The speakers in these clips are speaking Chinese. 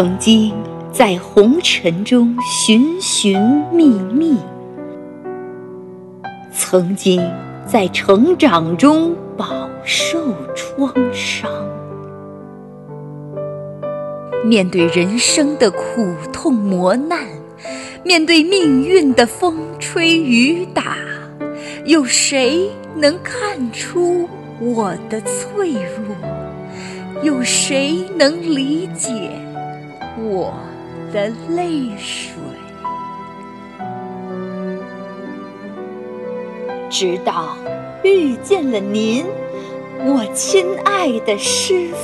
曾经在红尘中寻寻觅觅，曾经在成长中饱受创伤。面对人生的苦痛磨难，面对命运的风吹雨打，有谁能看出我的脆弱？有谁能理解我的泪水？直到遇见了您，我亲爱的师傅。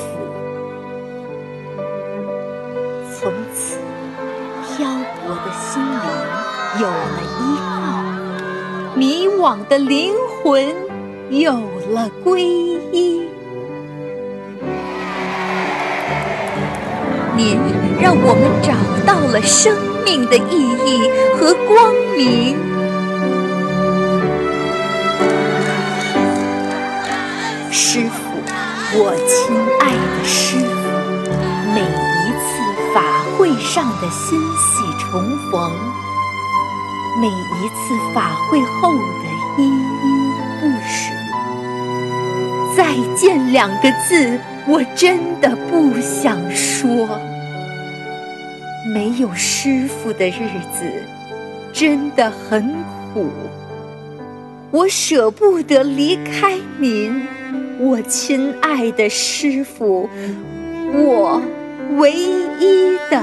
从此，漂泊的心灵有了依靠，迷惘的灵魂有了皈依。您让我们找到了生命的意义和光明。师傅，我亲爱的师傅，每一次法会上的欣喜重逢，每一次法会后的依依不舍，再见两个字。我真的不想说，没有师傅的日子真的很苦，我舍不得离开您，我亲爱的师傅，我唯一的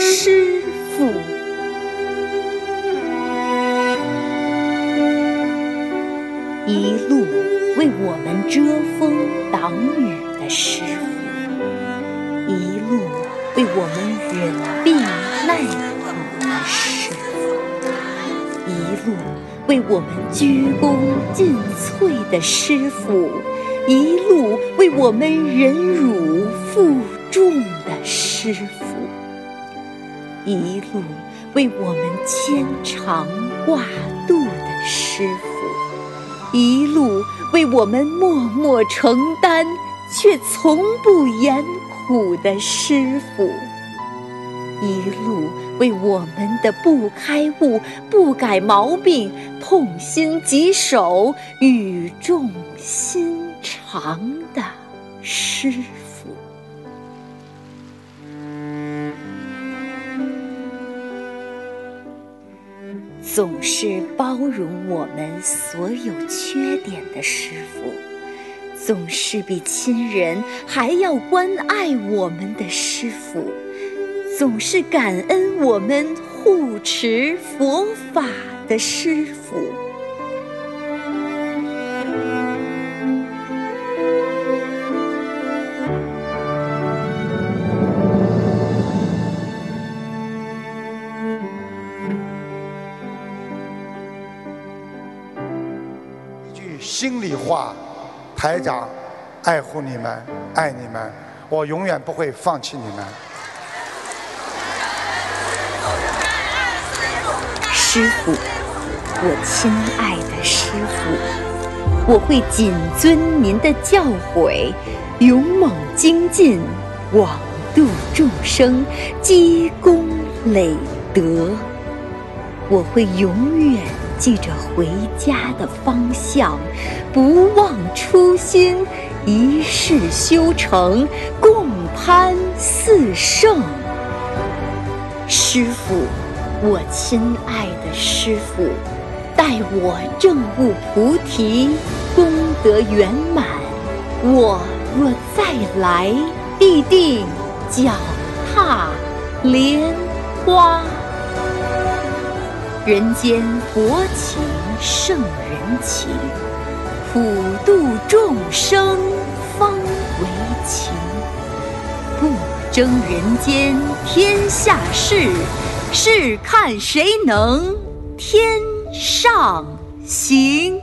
师傅，一路为我们遮风挡雨的。师傅一路为我们忍病耐苦的师傅，一路为我们鞠躬尽瘁的师傅，一路为我们忍辱负重的师傅，一路为我们牵肠挂肚的师傅，一路为我们默默承担。却从不言苦的师傅，一路为我们的不开悟、不改毛病痛心疾首、语重心长的师傅，总是包容我们所有缺点的师傅。总是比亲人还要关爱我们的师傅，总是感恩我们护持佛法的师傅。一句心里话。台长，爱护你们，爱你们，我永远不会放弃你们。师傅，我亲爱的师傅，我会谨遵您的教诲，勇猛精进，广度众生，积功累德。我会永远。记着回家的方向，不忘初心，一世修成，共攀四圣。师傅，我亲爱的师傅，待我证悟菩提，功德圆满，我若再来，必定脚踏莲花。人间佛情胜人情，普度众生方为情。不争人间天下事，试看谁能天上行。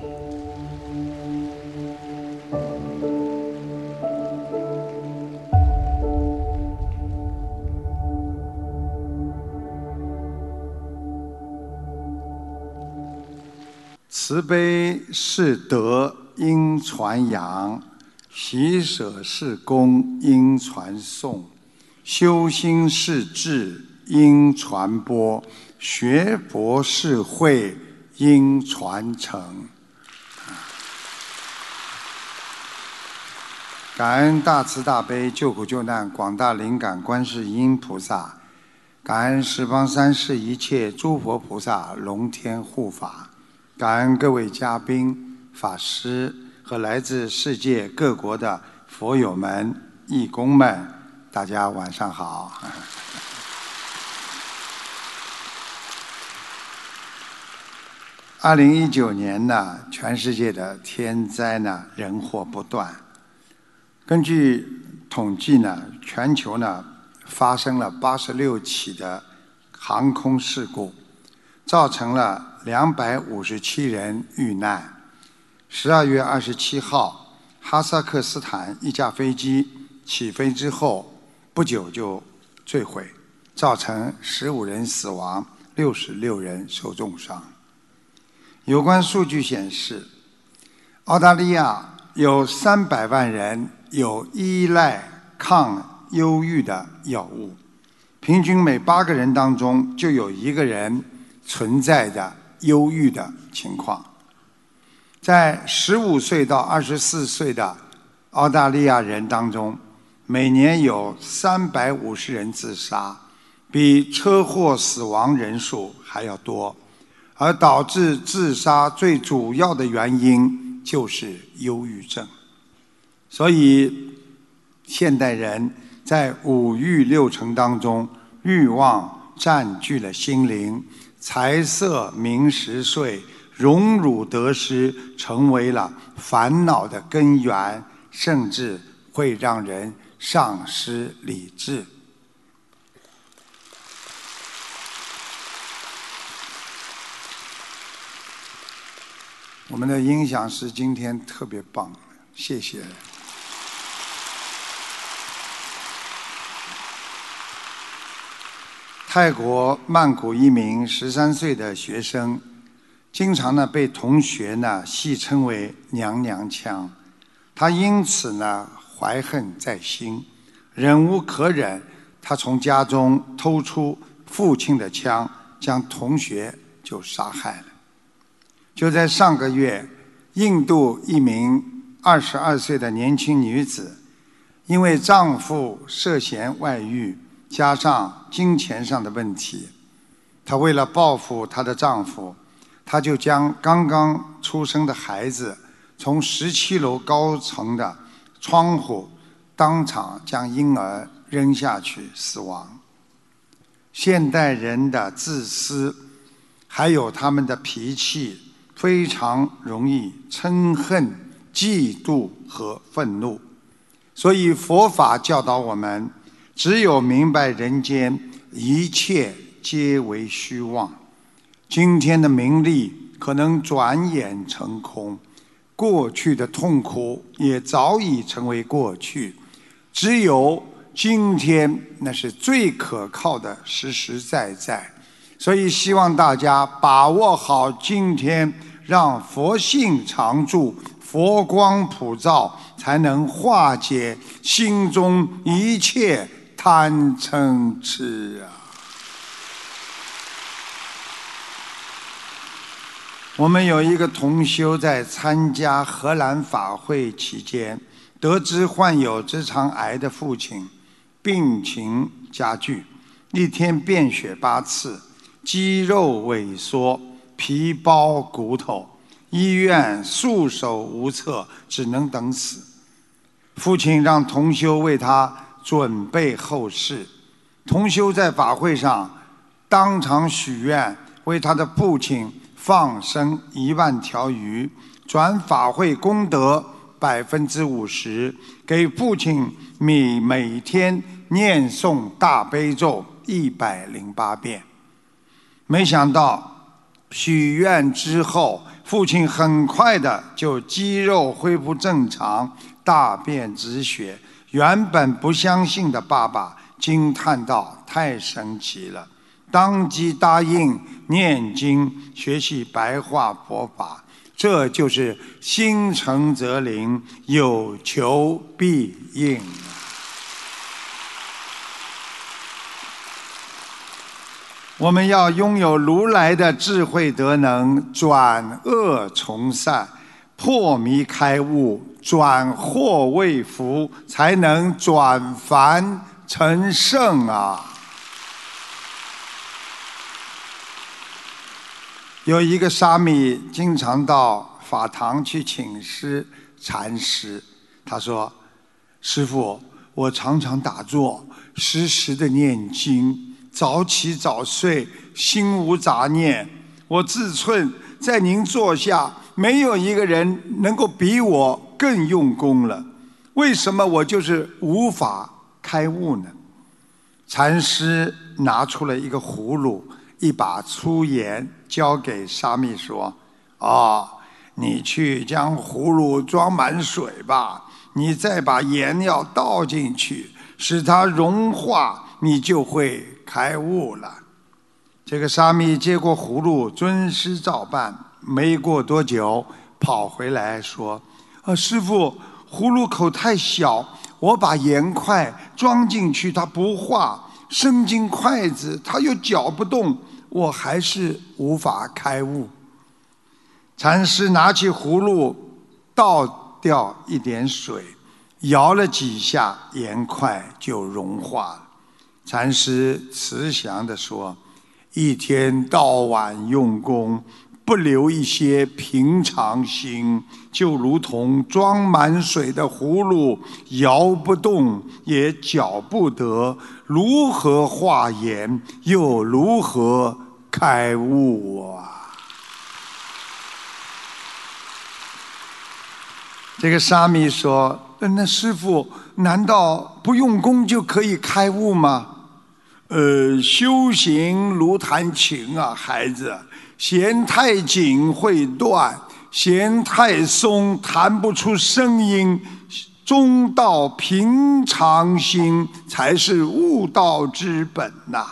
慈悲是德，应传扬；喜舍是功，应传颂。修心是智应传播，学博是慧应传承。感恩大慈大悲救苦救难广大灵感观世音菩萨，感恩十方三世一切诸佛菩萨龙天护法，感恩各位嘉宾、法师和来自世界各国的佛友们、义工们，大家晚上好。二零一九年呢，全世界的天灾呢，人祸不断。根据统计呢，全球呢发生了八十六起的航空事故，造成了两百五十七人遇难。十二月二十七号，哈萨克斯坦一架飞机起飞之后不久就坠毁，造成十五人死亡，六十六人受重伤。有关数据显示，澳大利亚有三百万人。有依赖抗忧郁的药物，平均每八个人当中就有一个人存在着忧郁的情况。在十五岁到二十四岁的澳大利亚人当中，每年有三百五十人自杀，比车祸死亡人数还要多。而导致自杀最主要的原因就是忧郁症。所以，现代人在五欲六尘当中，欲望占据了心灵，财色名食睡、荣辱得失成为了烦恼的根源，甚至会让人丧失理智。我们的音响师今天特别棒，谢谢。泰国曼谷一名十三岁的学生，经常呢被同学呢戏称为“娘娘腔”，他因此呢怀恨在心，忍无可忍，他从家中偷出父亲的枪，将同学就杀害了。就在上个月，印度一名二十二岁的年轻女子，因为丈夫涉嫌外遇。加上金钱上的问题，她为了报复她的丈夫，她就将刚刚出生的孩子从十七楼高层的窗户当场将婴儿扔下去死亡。现代人的自私，还有他们的脾气，非常容易嗔恨、嫉妒和愤怒，所以佛法教导我们。只有明白人间一切皆为虚妄，今天的名利可能转眼成空，过去的痛苦也早已成为过去，只有今天那是最可靠的实实在在。所以希望大家把握好今天，让佛性常驻，佛光普照，才能化解心中一切。贪嗔痴啊！我们有一个同修在参加荷兰法会期间，得知患有直肠癌的父亲病情加剧，一天便血八次，肌肉萎缩，皮包骨头，医院束手无策，只能等死。父亲让同修为他。准备后事，同修在法会上当场许愿，为他的父亲放生一万条鱼，转法会功德百分之五十，给父亲每每天念诵大悲咒一百零八遍。没想到许愿之后，父亲很快的就肌肉恢复正常，大便止血。原本不相信的爸爸惊叹道太神奇了。当即答应念经学习白话佛法。这就是心诚则灵有求必应。我们要拥有如来的智慧德能转恶从善。破迷开悟，转祸为福，才能转凡成圣啊！有一个沙弥经常到法堂去请师禅师，他说：“师傅，我常常打坐，时时的念经，早起早睡，心无杂念。我自忖在您座下，没有一个人能够比我更用功了。为什么我就是无法开悟呢？”禅师拿出了一个葫芦，一把粗盐。交给沙弥说：“啊，你去将葫芦装满水吧，你再把盐要倒进去，使它融化，你就会开悟了。”这个沙弥接过葫芦，尊师照办。没过多久，跑回来说：“啊，师傅，葫芦口太小，我把盐块装进去，它不化；伸进筷子，它又搅不动。”我还是无法开悟。禅师拿起葫芦，倒掉一点水，摇了几下，盐块就融化了。禅师慈祥地说：“一天到晚用功。”不留一些平常心，就如同装满水的葫芦，摇不动也搅不得，如何化盐，又如何开悟啊？这个沙弥说：“那师傅，难道不用功就可以开悟吗？”呃，修行如弹琴啊，孩子。弦太紧会断，弦太松弹不出声音。中道平常心才是悟道之本呐！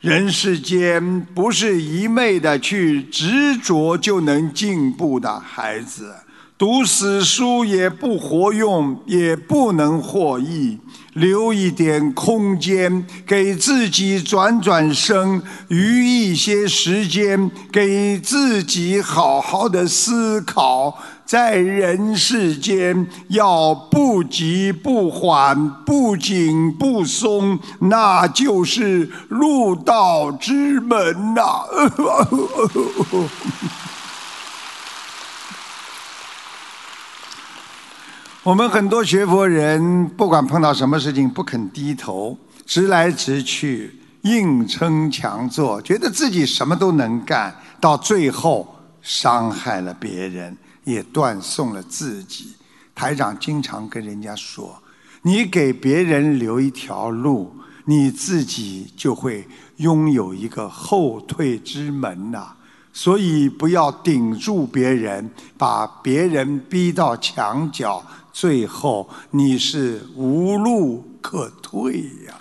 人世间不是一昧的去执着就能进步的，孩子。读死书也不活用，也不能获益。留一点空间给自己转转身，余一些时间给自己好好的思考。在人世间，要不急不缓，不紧不松，那就是入道之门呐。我们很多学佛人，不管碰到什么事情，不肯低头，直来直去，硬撑强做，觉得自己什么都能干，到最后伤害了别人，也断送了自己。台长经常跟人家说：“你给别人留一条路，你自己就会拥有一个后退之门呐。所以不要顶住别人，把别人逼到墙角。”最后你是无路可退呀！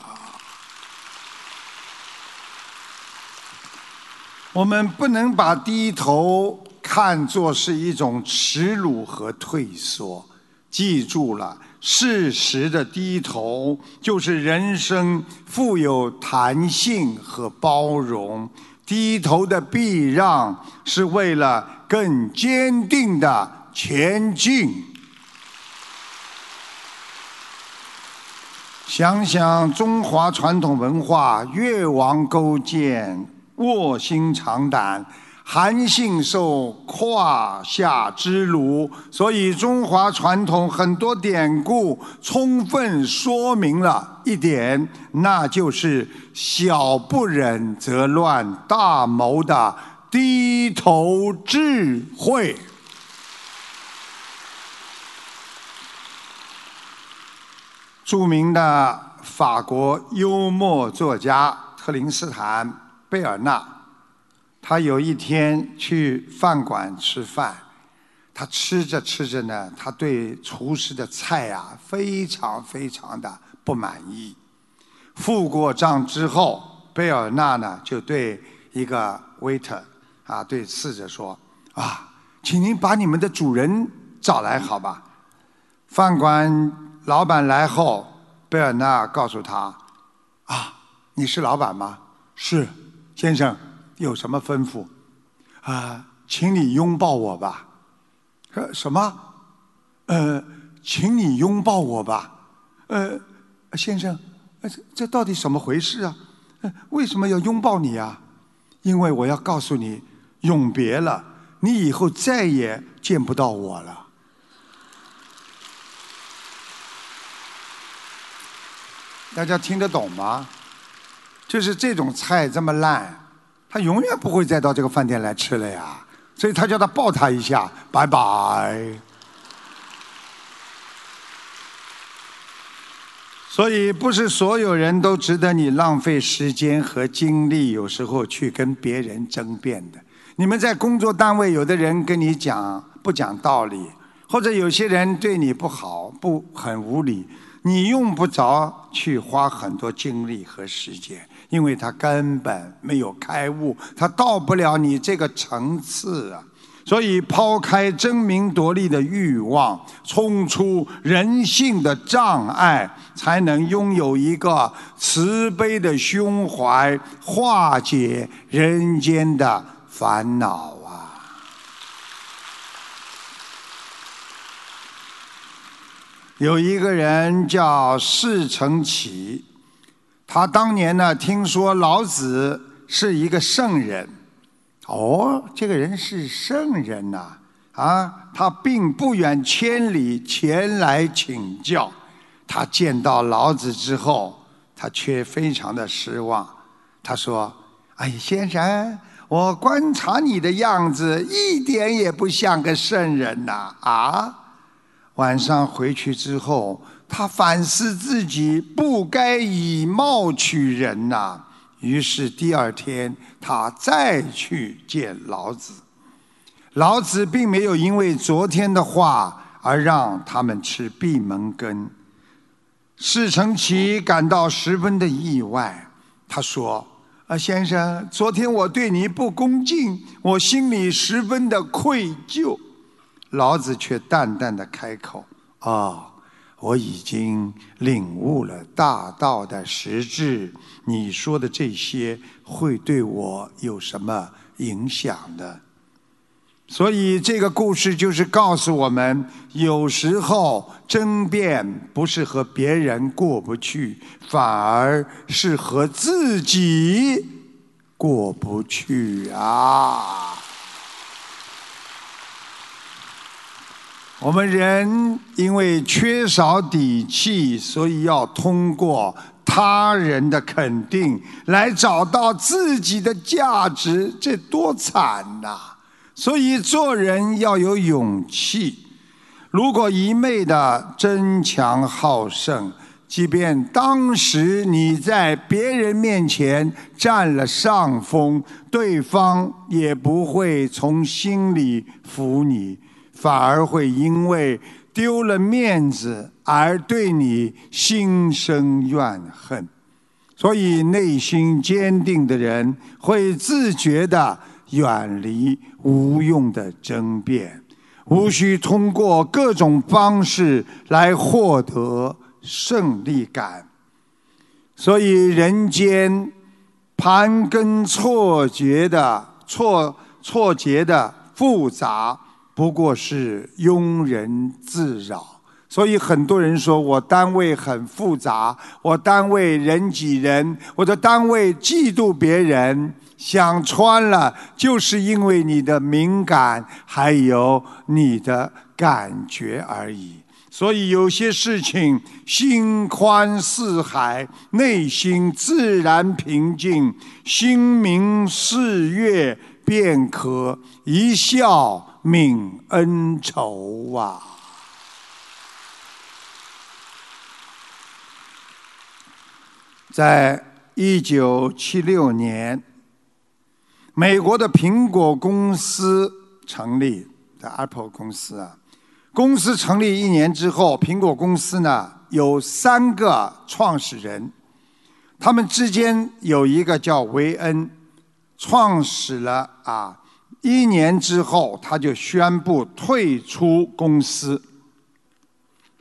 我们不能把低头看作是一种耻辱和退缩。记住了，适时的低头就是人生富有弹性和包容。低头的避让是为了更坚定的前进。想想中华传统文化，越王勾践，卧薪尝胆，韩信受胯下之辱。所以中华传统很多典故，充分说明了一点，那就是小不忍则乱，大谋的低头智慧。著名的法国幽默作家特林斯坦·贝尔纳，他有一天去饭馆吃饭，他吃着吃着呢，他对厨师的菜啊非常非常的不满意。付过账之后，贝尔纳呢就对一个 waiter 啊对侍者说：“啊，请您把你们的主人找来好吧？”饭馆。老板来后，贝尔纳告诉他：“啊，你是老板吗？是。先生有什么吩咐？啊，请你拥抱我吧。呃，什么？呃，请你拥抱我吧。呃，先生，这这到底怎么回事啊？为什么要拥抱你啊？因为我要告诉你，永别了，你以后再也见不到我了。大家听得懂吗？就是这种菜这么烂，他永远不会再到这个饭店来吃了呀。所以他叫他抱他一下，拜拜。所以不是所有人都值得你浪费时间和精力，有时候去跟别人争辩的。你们在工作单位，有的人跟你讲不讲道理，或者有些人对你不好，不很无理。你用不着去花很多精力和时间，因为他根本没有开悟，他到不了你这个层次啊。所以，抛开争名夺利的欲望，冲出人性的障碍，才能拥有一个慈悲的胸怀，化解人间的烦恼。有一个人叫释承启，他当年呢听说老子是一个圣人，哦，这个人是圣人呐，啊，他并不远千里前来请教。他见到老子之后，他却非常的失望。他说：“哎，先生，我观察你的样子，一点也不像个圣人呐，啊。”晚上回去之后，他反思自己不该以貌取人呐。于是第二天，他再去见老子。老子并没有因为昨天的话而让他们吃闭门羹。释承启感到十分的意外。他说：“啊，先生，昨天我对你不恭敬，我心里十分的愧疚。”老子却淡淡的开口：“啊，我已经领悟了大道的实质。你说的这些会对我有什么影响的？所以这个故事就是告诉我们：有时候争辩不是和别人过不去，反而是和自己过不去啊。”我们人因为缺少底气，所以要通过他人的肯定来找到自己的价值，这多惨呐！所以做人要有勇气。如果一昧的争强好胜，即便当时你在别人面前占了上风，对方也不会从心里服你。反而会因为丢了面子而对你心生怨恨，所以内心坚定的人会自觉地远离无用的争辩，无需通过各种方式来获得胜利感。所以人间盘根错节的错错节的复杂。不过是庸人自扰，所以很多人说我单位很复杂，我单位人挤人，我的单位嫉妒别人，想穿了，就是因为你的敏感，还有你的感觉而已。所以有些事情，心宽似海，内心自然平静，心明似月，便可一笑。泯恩仇啊！在一九七六年，美国的苹果公司成立，的 Apple 公司啊，公司成立一年之后，苹果公司呢有三个创始人，他们之间有一个叫维恩，创始了啊。一年之后，他就宣布退出公司。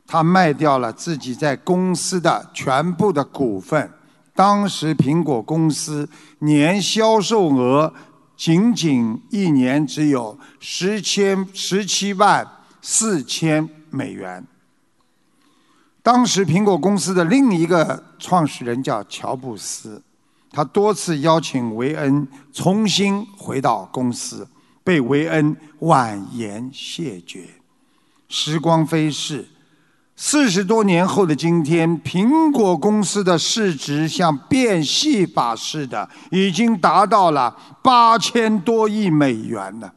他卖掉了自己在公司的全部的股份，当时苹果公司年销售额仅仅一年只有十千十七万四千美元。当时苹果公司的另一个创始人叫乔布斯，他多次邀请维恩重新回到公司，被维恩婉言谢绝。时光飞逝。四十多年后的今天，苹果公司的市值像变戏法似的，已经达到了八千多亿美元了。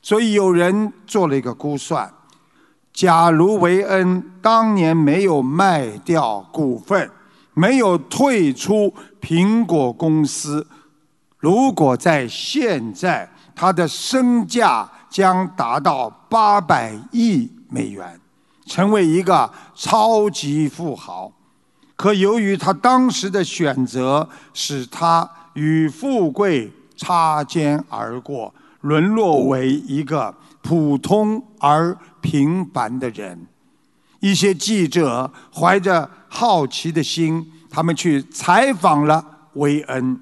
所以有人做了一个估算：假如维恩当年没有卖掉股份，没有退出苹果公司，如果在现在，他的身价将达到八百亿美元。成为一个超级富豪，可由于他当时的选择，使他与富贵擦肩而过，沦落为一个普通而平凡的人。一些记者怀着好奇的心，他们去采访了维恩，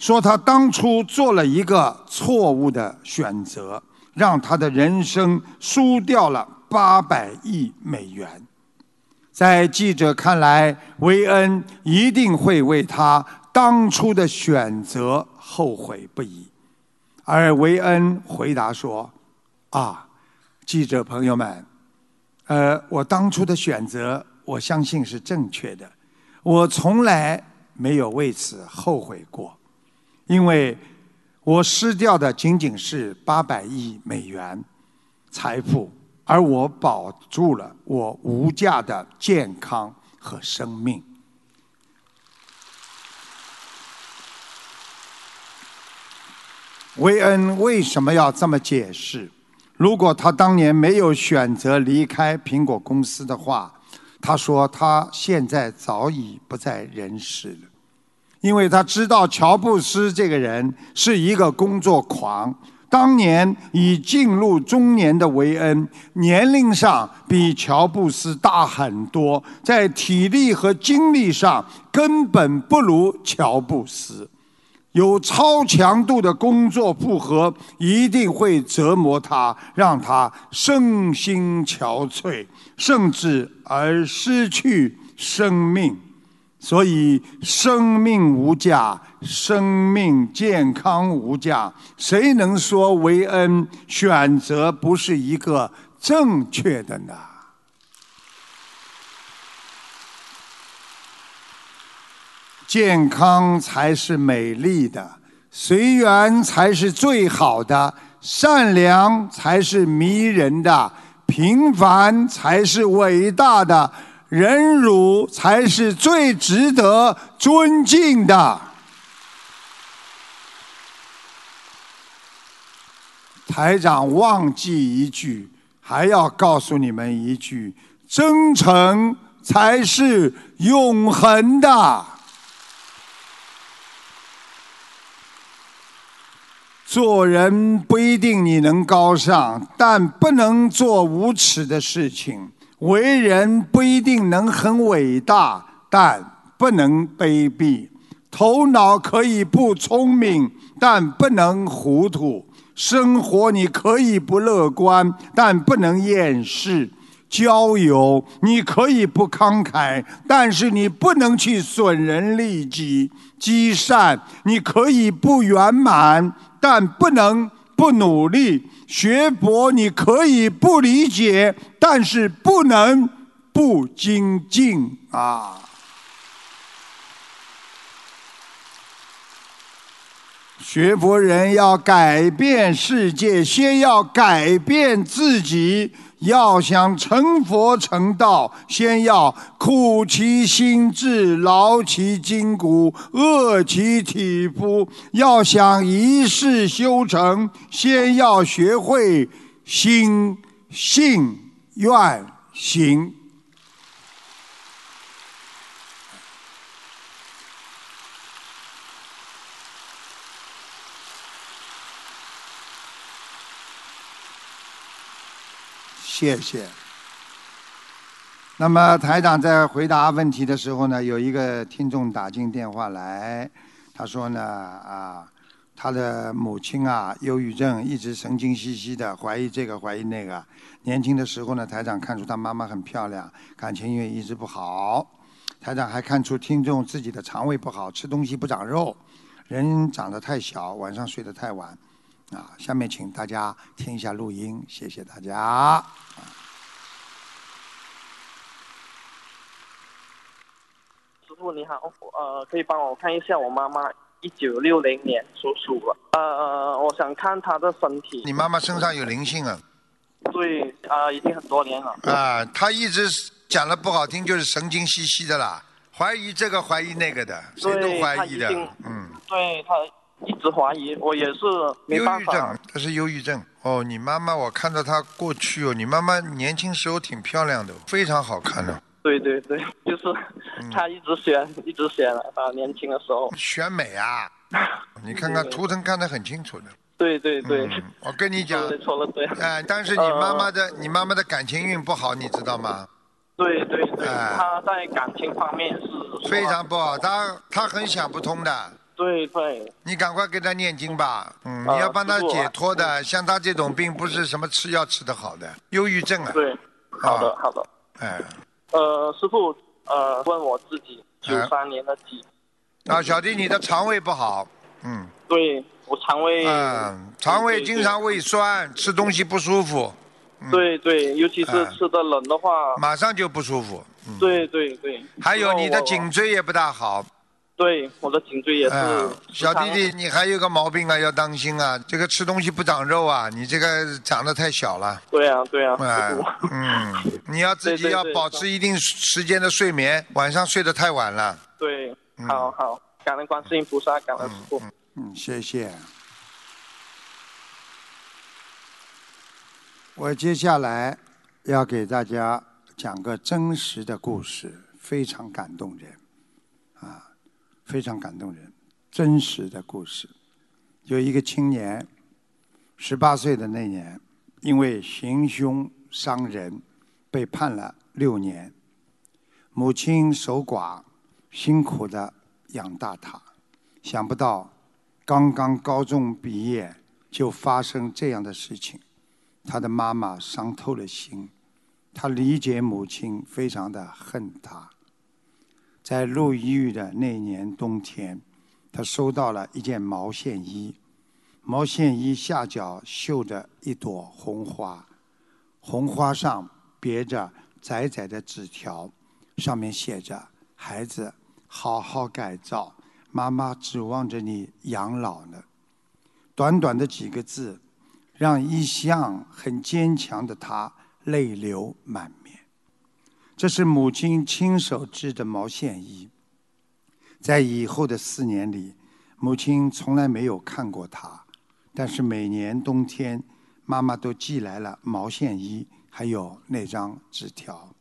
说他当初做了一个错误的选择，让他的人生输掉了。八百亿美元，在记者看来，维恩一定会为他当初的选择后悔不已。而维恩回答说：“啊，记者朋友们，呃，我当初的选择，我相信是正确的，我从来没有为此后悔过，因为我失掉的仅仅是八百亿美元财富。”而我保住了我无价的健康和生命。维恩为什么要这么解释？如果他当年没有选择离开苹果公司的话，他说他现在早已不在人世了，因为他知道乔布斯这个人是一个工作狂。当年已进入中年的维恩，年龄上比乔布斯大很多，在体力和精力上根本不如乔布斯。有超强度的工作负荷，一定会折磨他，让他身心憔悴，甚至而失去生命。所以，生命无价，生命健康无价。谁能说维恩选择不是一个正确的呢？健康才是美丽的，随缘才是最好的，善良才是迷人的，平凡才是伟大的。忍辱才是最值得尊敬的。台长忘记一句，还要告诉你们一句：真诚才是永恒的。做人不一定你能高尚，但不能做无耻的事情。为人不一定能很伟大，但不能卑鄙；头脑可以不聪明，但不能糊涂；生活你可以不乐观，但不能厌世；交友你可以不慷慨，但是你不能去损人利己；积善你可以不圆满，但不能不努力。学佛你可以不理解，但是不能不精进啊！学佛人要改变世界，先要改变自己。要想成佛成道，先要苦其心志，劳其筋骨，饿其体肤。要想一世修成，先要学会心性愿行。谢谢。那么台长在回答问题的时候呢，有一个听众打进电话来，他说呢啊，他的母亲啊忧郁症，一直神经兮兮的，怀疑这个怀疑那个。年轻的时候呢，台长看出他妈妈很漂亮，感情运一直不好。台长还看出听众自己的肠胃不好，吃东西不长肉，人长得太小，晚上睡得太晚。啊，下面请大家听一下录音，谢谢大家。师傅你好，呃，可以帮我看一下我妈妈一九六零年属鼠的，呃，我想看她的身体。你妈妈身上有灵性啊？对，啊、已经很多年了。啊，她一直讲的不好听，就是神经兮兮的啦，怀疑这个怀疑那个的，谁都，怀疑的嗯。对她一直怀疑，我也是没忧办法郁症。，这是忧郁症。哦，你妈妈，我看到她过去哦，你妈妈年轻时候挺漂亮的，非常好看的，对对对，就是他一直选，一直选啊。年轻的时候，选美啊！你看看图腾看得很清楚的。对对对，嗯，我跟你讲说，的说的对，哎，但是你妈妈的，你妈妈的感情运不好，你知道吗？对对对，哎她在感情方面是非常不好，她她很想不通的。对对你赶快给她念经吧，嗯，啊你要帮她解脱的。像她这种病，不是什么吃药吃的好的，忧郁症啊，对，好的啊好的。哎，呃，师傅，呃，问我自己，九啊三年的鸡，啊，小弟你的肠胃不好，嗯。对我肠胃，嗯，肠胃经常胃酸，吃东西不舒服，对对，尤其是哎吃的冷的话，马上就不舒服。嗯，对对对。还有你的颈椎也不大好。对我的颈椎也是嗯，小弟弟，你还有个毛病啊，要当心啊，这个吃东西不长肉啊，你这个长得太小了。对啊对啊，哎，嗯，你要自己要保持一定时间的睡眠，晚上睡得太晚了。对，嗯好好，感恩观世音菩萨，感恩师父。嗯，谢谢。我接下来要给大家讲个真实的故事，非常感动人，啊，非常感动人，真实的故事。有一个青年，十八岁的那年，因为行凶伤人，被判了六年。母亲守寡，辛苦的养大他。想不到，刚刚高中毕业就发生这样的事情，他的妈妈伤透了心，他理解母亲非常的恨他。在入狱的那年冬天，他收到了一件毛线衣，毛线衣下角绣着一朵红花，红花上别着窄窄的纸条，上面写着：“孩子，好好改造。”妈妈指望着你养老呢。短短的几个字，让一向很坚强的他泪流满面。这是母亲亲手织的毛线衣，在以后的四年里，母亲从来没有看过它，但是每年冬天，妈妈都寄来了毛线衣，还有那张纸条。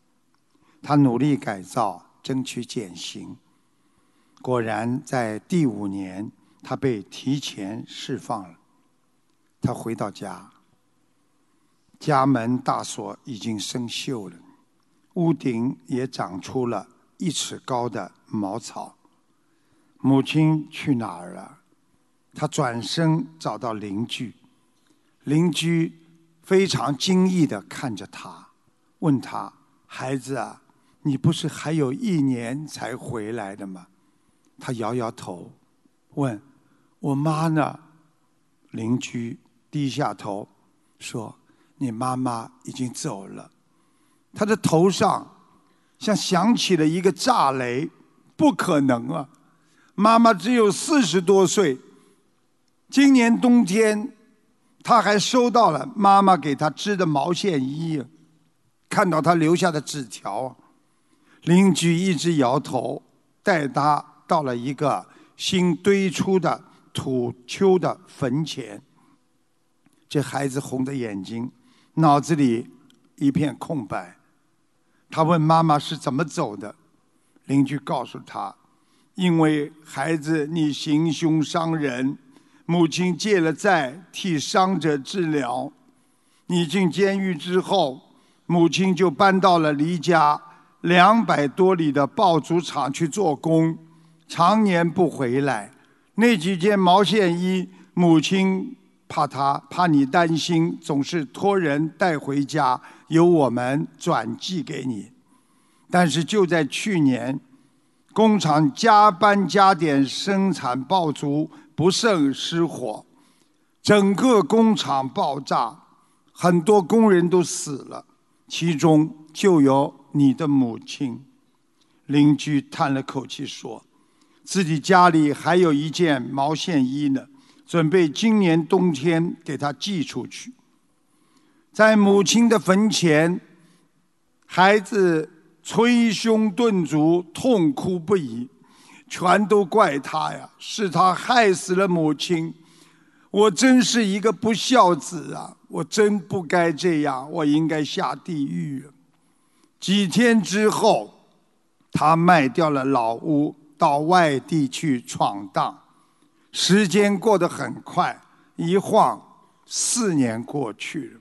她努力改造，争取减刑。果然，在第五年，他被提前释放了。他回到家，家门大锁已经生锈了，屋顶也长出了一尺高的茅草。母亲去哪儿了？他转身找到邻居，邻居非常惊异地看着他，问他：“孩子啊，你不是还有一年才回来的吗？”他摇摇头，问：“我妈呢？”邻居低下头说：“你妈妈已经走了。”他的头上像响起了一个炸雷，不可能啊！妈妈只有四十多岁，今年冬天他还收到了妈妈给他织的毛线衣，看到他留下的纸条，邻居一直摇头，带他到了一个新堆出的土丘的坟前。这孩子红着眼睛，脑子里一片空白。他问妈妈是怎么走的，邻居告诉他，因为孩子你行凶伤人，母亲借了债替伤者治疗。你进监狱之后，母亲就搬到了离家两百多里的爆竹厂去做工，常年不回来。那几件毛线衣，母亲怕他怕你担心，总是托人带回家，由我们转寄给你。但是就在去年，工厂加班加点生产爆竹，不慎失火，整个工厂爆炸，很多工人都死了，其中就有你的母亲。邻居叹了口气说：“自己家里还有一件毛线衣呢，准备今年冬天给他寄出去。”在母亲的坟前，孩子。捶胸顿足，痛哭不已，全都怪他呀！是他害死了母亲，我真是一个不孝子啊！我真不该这样，我应该下地狱。几天之后，他卖掉了老屋，到外地去闯荡。时间过得很快，一晃四年过去了。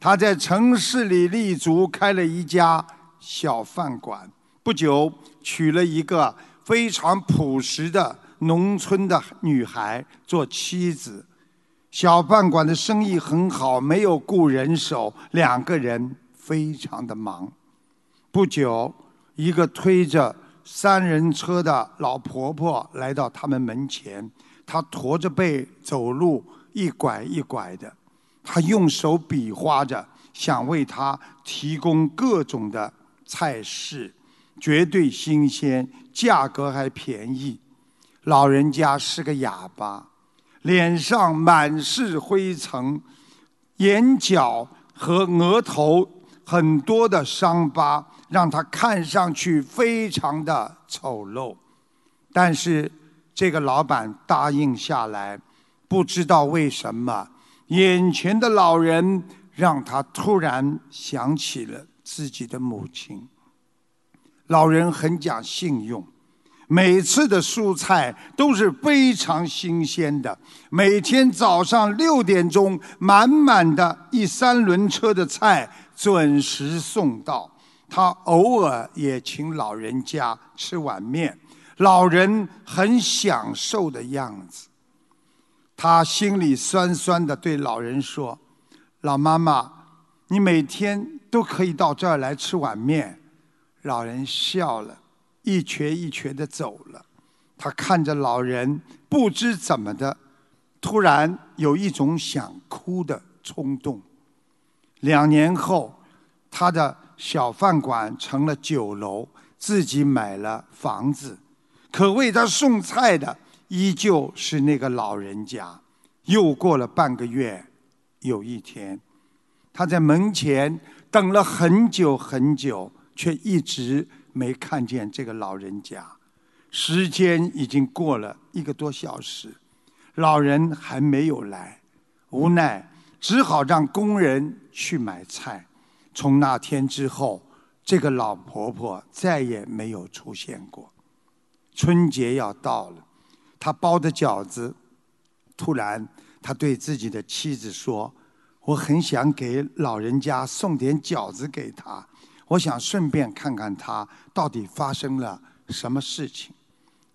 他在城市里立足，开了一家。小饭馆不久娶了一个非常朴实的农村的女孩做妻子。小饭馆的生意很好，没有雇人手，两个人非常的忙。不久，一个推着三人车的老婆婆来到他们门前，她驼着背走路，一拐一拐的。他用手比划着，想为她提供各种的。菜式绝对新鲜，价格还便宜。老人家是个哑巴，脸上满是灰尘，眼角和额头很多的伤疤，让他看上去非常的丑陋。但是这个老板答应下来，不知道为什么，眼前的老人让他突然想起了。自己的母亲，老人很讲信用，每次的蔬菜都是非常新鲜的，每天早上六点钟，满满的一三轮车的菜准时送到。他偶尔也请老人家吃碗面，老人很享受的样子。他心里酸酸的对老人说：“老妈妈，你每天。”都可以到这儿来吃碗面，老人笑了，一瘸一瘸的走了。他看着老人，不知怎么的，突然有一种想哭的冲动。两年后，他的小饭馆成了酒楼，自己买了房子，可为他送菜的依旧是那个老人家。又过了半个月，有一天，他在门前。等了很久很久，却一直没看见这个老人家。时间已经过了一个多小时，老人还没有来，无奈只好让工人去买菜。从那天之后，这个老婆婆再也没有出现过。春节要到了，他包的饺子，突然他对自己的妻子说。我很想给老人家送点饺子给他，我想顺便看看他到底发生了什么事情。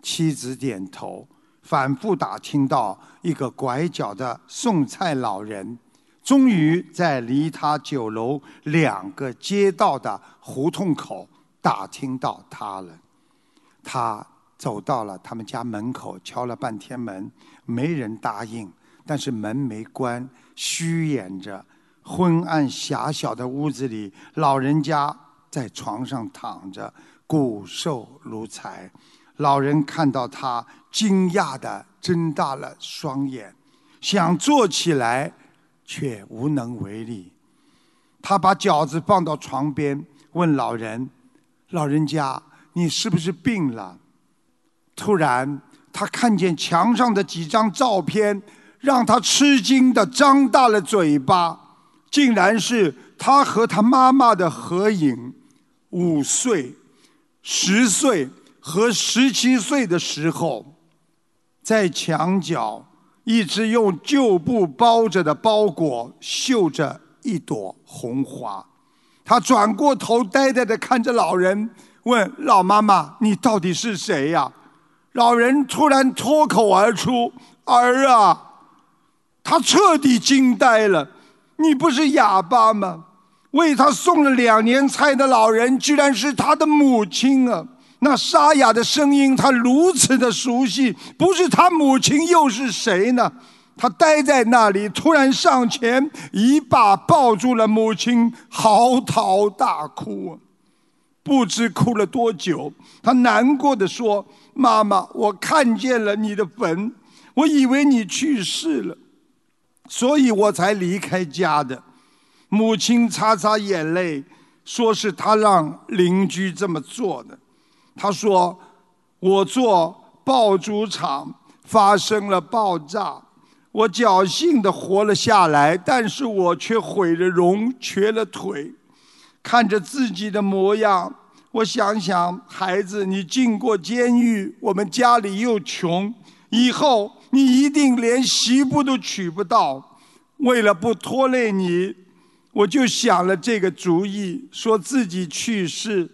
妻子点头，反复打听到一个拐角的送菜老人，终于在离他酒楼两个街道的胡同口打听到他了。他走到了他们家门口，敲了半天门，没人答应。但是门没关，虚掩着。昏暗狭小的屋子里，老人家在床上躺着，骨瘦如柴。老人看到他，惊讶地睁大了双眼，想坐起来，却无能为力。他把饺子放到床边，问老人：“老人家，你是不是病了？”突然，他看见墙上的几张照片。让他吃惊的张大了嘴巴，竟然是他和他妈妈的合影。五岁、十岁和十七岁的时候，在墙角一直用旧布包着的包裹绣着一朵红花，他转过头，呆呆地看着老人，问老妈妈：“你到底是谁呀？”老人突然脱口而出：“儿啊！”他彻底惊呆了。你不是哑巴吗？为他送了两年菜的老人，居然是他的母亲啊！那沙哑的声音，他如此的熟悉，不是他母亲又是谁呢？他呆在那里，突然上前一把抱住了母亲，嚎啕大哭，不知哭了多久。他难过的说：“妈妈，我看见了你的坟，我以为你去世了。”所以我才离开家的。母亲擦擦眼泪，说是他让邻居这么做的。他说：“我做爆竹厂发生了爆炸，我侥幸的活了下来，但是我却毁了容，瘸了腿。看着自己的模样，我想想，孩子，你进过监狱，我们家里又穷，以后……”你一定连媳妇都娶不到，为了不拖累你，我就想了这个主意，说自己去世。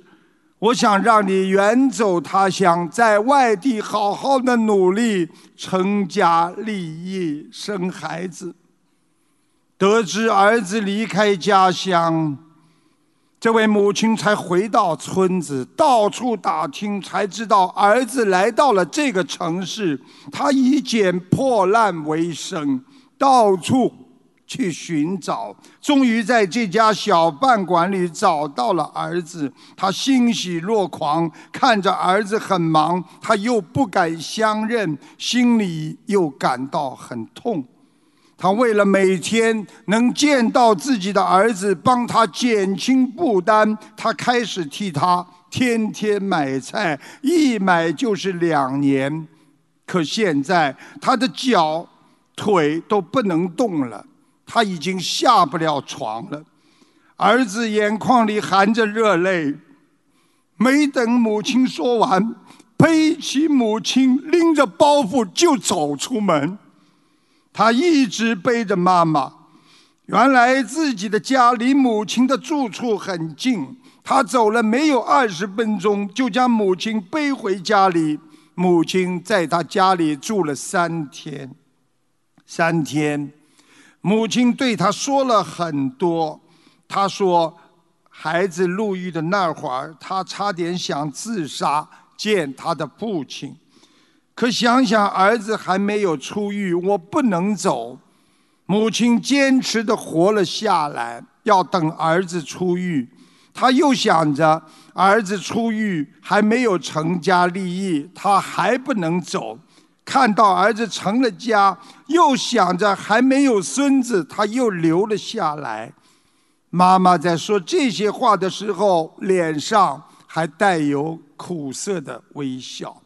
我想让你远走他乡，在外地好好的努力，成家立业，生孩子。得知儿子离开家乡。这位母亲才回到村子，到处打听，才知道儿子来到了这个城市。他以捡破烂为生，到处去寻找，终于在这家小饭馆里找到了儿子。他欣喜若狂，看着儿子很忙，他又不敢相认，心里又感到很痛。他为了每天能见到自己的儿子，帮他减轻负担，他开始替他天天买菜，一买就是两年。可现在他的脚、腿都不能动了，他已经下不了床了。儿子眼眶里含着热泪，没等母亲说完，背起母亲，拎着包袱就走出门。他一直背着妈妈。原来自己的家离母亲的住处很近，他走了没有二十分钟，就将母亲背回家里。母亲在他家里住了三天。三天，母亲对他说了很多。他说，孩子入狱的那会儿，他差点想自杀，见他的父亲。可想想儿子还没有出狱，我不能走。母亲坚持的活了下来，要等儿子出狱。他又想着儿子出狱还没有成家立业，他还不能走。看到儿子成了家，又想着还没有孙子，他又留了下来。妈妈在说这些话的时候，脸上还带有苦涩的微笑。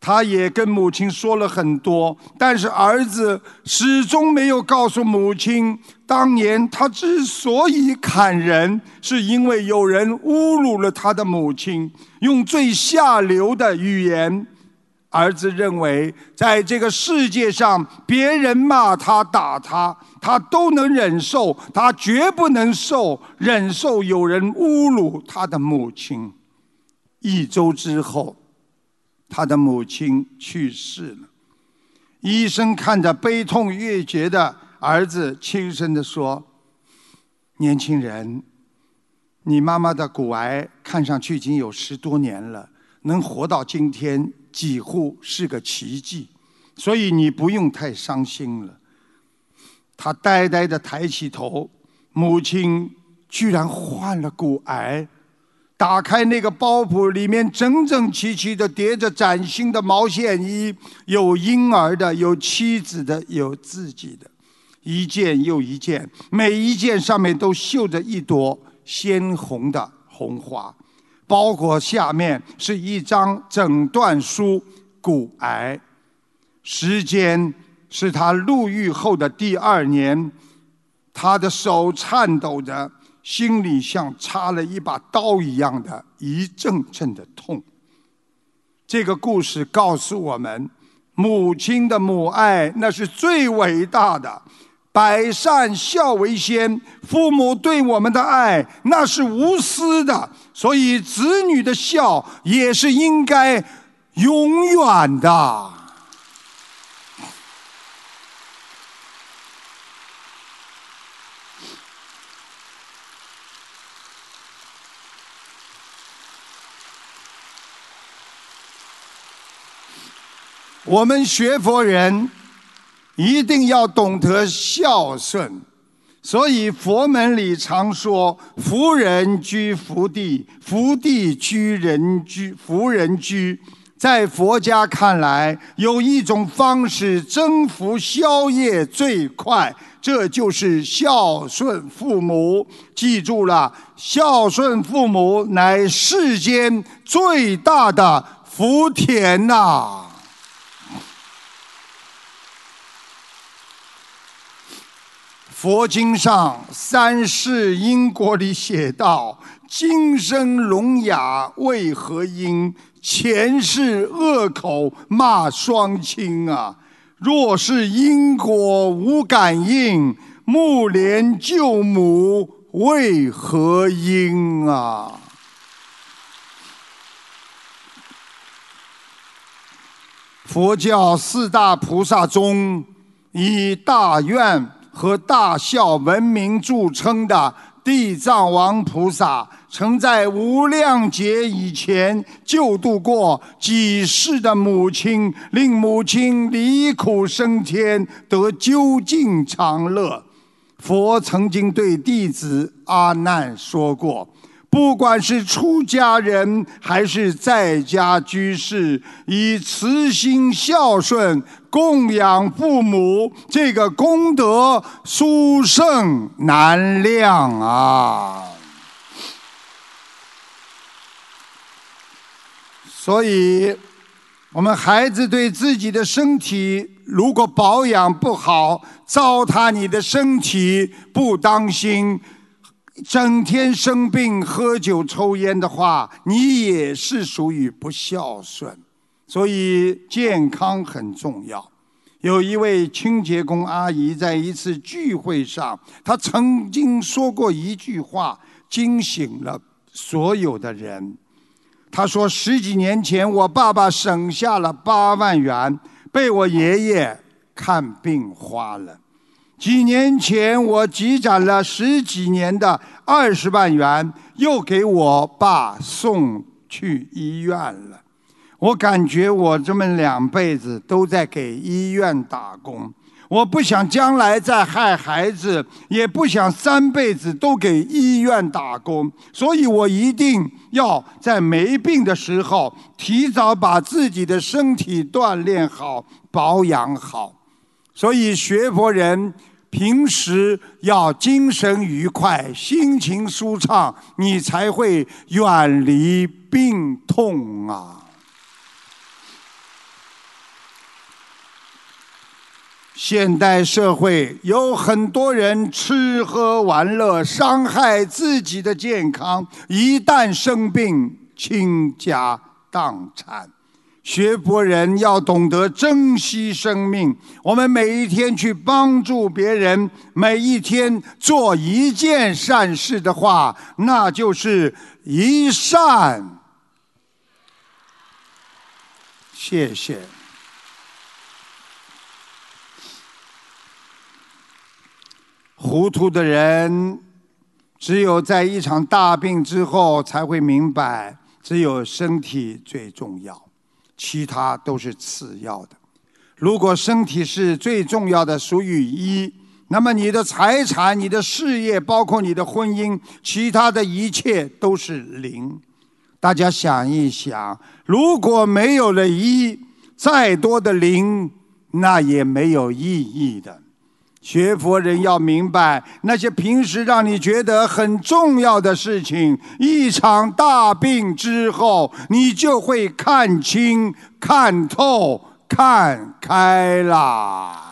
他也跟母亲说了很多，但是儿子始终没有告诉母亲，当年他之所以砍人，是因为有人侮辱了他的母亲，用最下流的语言。儿子认为，在这个世界上，别人骂他、打他，他都能忍受，他绝不能受忍受有人侮辱他的母亲。一周之后。他的母亲去世了，医生看着悲痛欲绝的儿子，轻声地说：“年轻人，你妈妈的骨癌看上去已经有十多年了，能活到今天几乎是个奇迹，所以你不用太伤心了。”他呆呆地抬起头，母亲居然患了骨癌。打开那个包袱，里面整整齐齐的叠着崭新的毛线衣，有婴儿的，有妻子的，有自己的，一件又一件，每一件上面都绣着一朵鲜红的红花。包裹下面是一张诊断书：骨癌。时间是他入狱后的第二年，他的手颤抖着。心里像插了一把刀一样的一阵阵的痛。这个故事告诉我们，母亲的母爱那是最伟大的，百善孝为先，父母对我们的爱那是无私的，所以子女的孝也是应该永远的。我们学佛人一定要懂得孝顺，所以佛门里常说“福人居福地，福地居人居，福人居”。在佛家看来，有一种方式增福消业最快，这就是孝顺父母。记住了，孝顺父母乃世间最大的福田呐！佛经上三世因果里写道：今生聋哑为何因？前世恶口骂双亲啊！若是因果无感应，目连救母为何因啊？佛教四大菩萨中，以大愿。和大孝闻名著称的地藏王菩萨，曾在无量劫以前救度过几世的母亲，令母亲离苦升天，得究竟常乐。佛曾经对弟子阿难说过。不管是出家人还是在家居士，以慈心孝顺供养父母，这个功德殊胜难量啊！所以，我们孩子对自己的身体如果保养不好，糟蹋你的身体，不当心。整天生病、喝酒、抽烟的话，你也是属于不孝顺。所以健康很重要。有一位清洁工阿姨在一次聚会上，她曾经说过一句话，惊醒了所有的人。她说：“十几年前，我爸爸省下了八万元，被我爷爷看病花了。”几年前，我积攒了十几年的二十万元，又给我爸送去医院了。我感觉我这么两辈子都在给医院打工。我不想将来再害孩子，也不想三辈子都给医院打工，所以我一定要在没病的时候，提早把自己的身体锻炼好、保养好。所以学佛人。平时要精神愉快、心情舒畅，你才会远离病痛啊！现代社会有很多人吃喝玩乐，伤害自己的健康，一旦生病，倾家荡产。学佛人要懂得珍惜生命。我们每一天去帮助别人，每一天做一件善事的话，那就是一善。谢谢。糊涂的人，只有在一场大病之后才会明白，只有身体最重要。其他都是次要的。如果身体是最重要的，属于一，那么你的财产、你的事业，包括你的婚姻，其他的一切都是零。大家想一想，如果没有了一，再多的零，那也没有意义的。学佛人要明白，那些平时让你觉得很重要的事情，一场大病之后，你就会看清、看透、看开啦。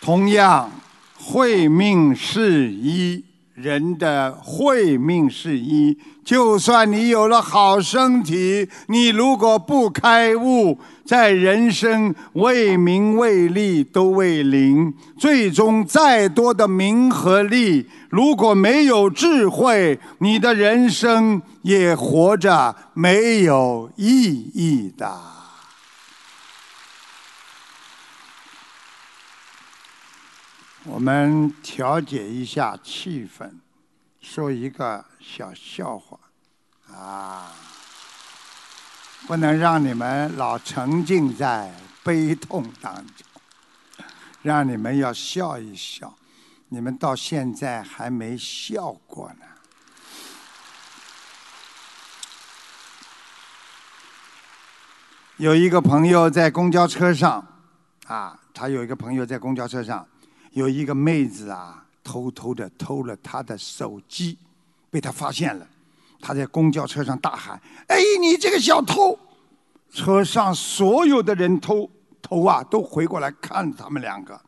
同样，慧命是一。人的慧命是一。就算你有了好身体，你如果不开悟，在人生为名为利都为零，最终再多的名和利，如果没有智慧，你的人生也活着没有意义的。我们调节一下气氛，说一个小笑话，啊，不能让你们老沉浸在悲痛当中，让你们要笑一笑。你们到现在还没笑过呢。有一个朋友在公交车上，啊，他有一个朋友在公交车上。有一个妹子啊，偷偷的偷了他的手机，被他发现了。他在公交车上大喊：“哎，你这个小偷！”车上所有的人偷偷啊，都回过来看他们两个。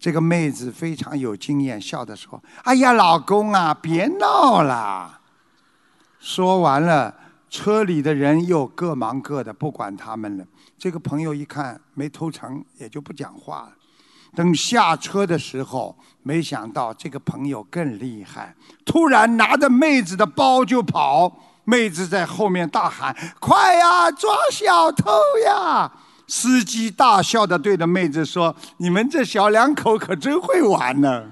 这个妹子非常有经验，笑着说：“哎呀，老公啊，别闹了。”说完了，车里的人又各忙各的，不管他们了。这个朋友一看没偷成，也就不讲话了。等下车的时候，没想到这个朋友更厉害，突然拿着妹子的包就跑。妹子在后面大喊：“快呀，抓小偷呀！”司机大笑的对着妹子说：“你们这小两口可真会玩呢。”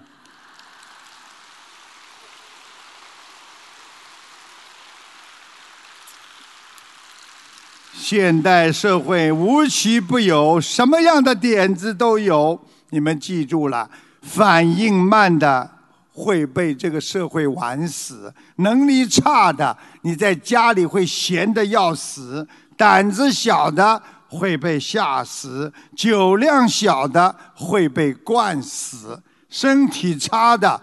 现代社会无奇不有，什么样的点子都有。你们记住了，反应慢的会被这个社会玩死；能力差的，你在家里会闲得要死；胆子小的会被吓死；酒量小的会被灌死；身体差的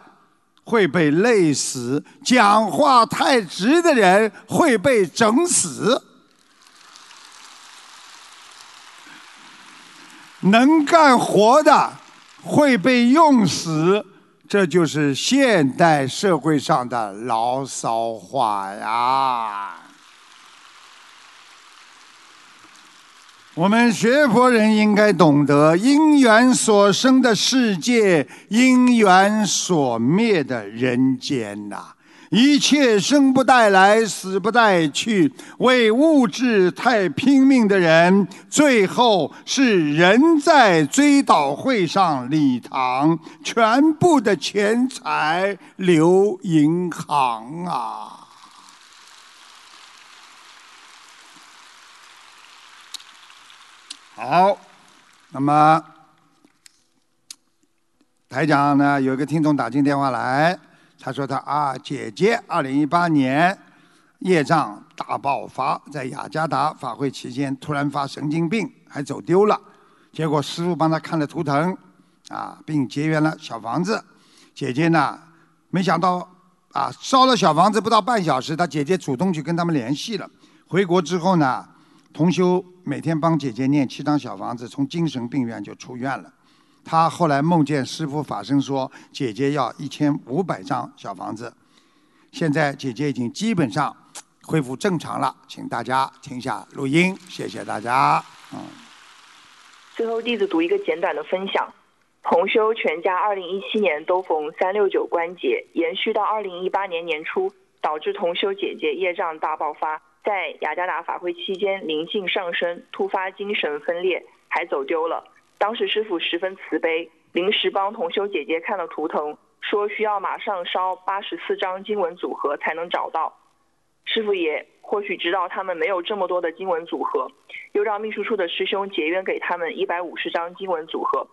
会被累死；讲话太直的人会被整死。能干活的会被用死，这就是现代社会上的牢骚话呀。我们学佛人应该懂得，因缘所生的世界，因缘所灭的人间呐。一切生不带来，死不带去。为物质太拼命的人，最后是人在追悼会上礼堂，全部的钱财留银行啊！好，那么台长呢？有个听众打进电话来。他说：“他啊，姐姐，二零一八年业障大爆发，在雅加达法会期间突然发神经病，还走丢了。结果师傅帮他看了图腾，啊，并结缘了小房子。姐姐呢，没想到啊，烧了小房子不到半小时，他姐姐主动去跟他们联系了。回国之后呢，同修每天帮姐姐念七张小房子，从精神病院就出院了。”他后来梦见师傅法身说：“姐姐要一千五百张小房子。”现在姐姐已经基本上恢复正常了，请大家听下录音，谢谢大家。嗯。最后，弟子读一个简短的分享：同修全家二零一七年都逢三六九关节，延续到二零一八年年初，导致同修姐姐业障大爆发，在雅加达法会期间灵性上升，突发精神分裂，还走丢了。当时师傅十分慈悲，临时帮同修姐姐看了图腾，说需要马上烧八十四张经文组合才能找到。师傅也或许知道他们没有这么多的经文组合，又让秘书处的师兄结缘给他们一百五十张经文组合。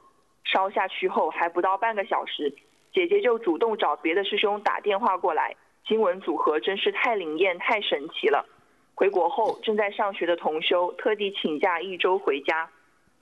烧下去后还不到半个小时，姐姐就主动找别的师兄打电话过来。经文组合真是太灵验、太神奇了。回国后正在上学的同修特地请假一周回家。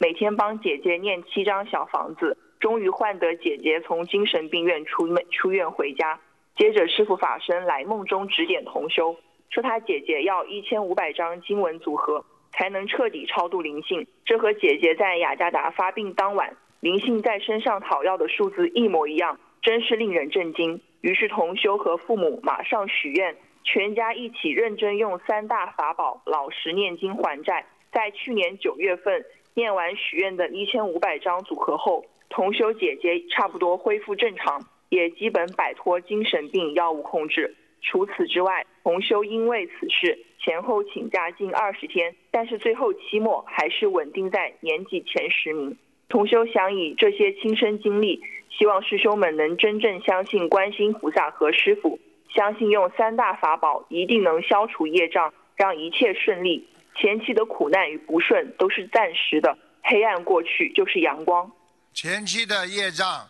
每天帮姐姐念七张小房子，终于换得姐姐从精神病院出出院回家。接着师傅法身来梦中指点同修，说他姐姐要一千五百张经文组合，才能彻底超度灵性。这和姐姐在雅加达发病当晚灵性在身上讨要的数字一模一样，真是令人震惊。于是同修和父母马上许愿，全家一起认真用三大法宝老实念经还债。在去年九月份念完许愿的一千五百张组合后，同修姐姐差不多恢复正常，也基本摆脱精神病药物控制。除此之外，同修因为此事前后请假近二十天，但是最后期末还是稳定在年级前十名。同修想以这些亲身经历，希望师兄们能真正相信观心菩萨和师傅，相信用三大法宝一定能消除业障，让一切顺利。前期的苦难与不顺都是暂时的，黑暗过去就是阳光。前期的业障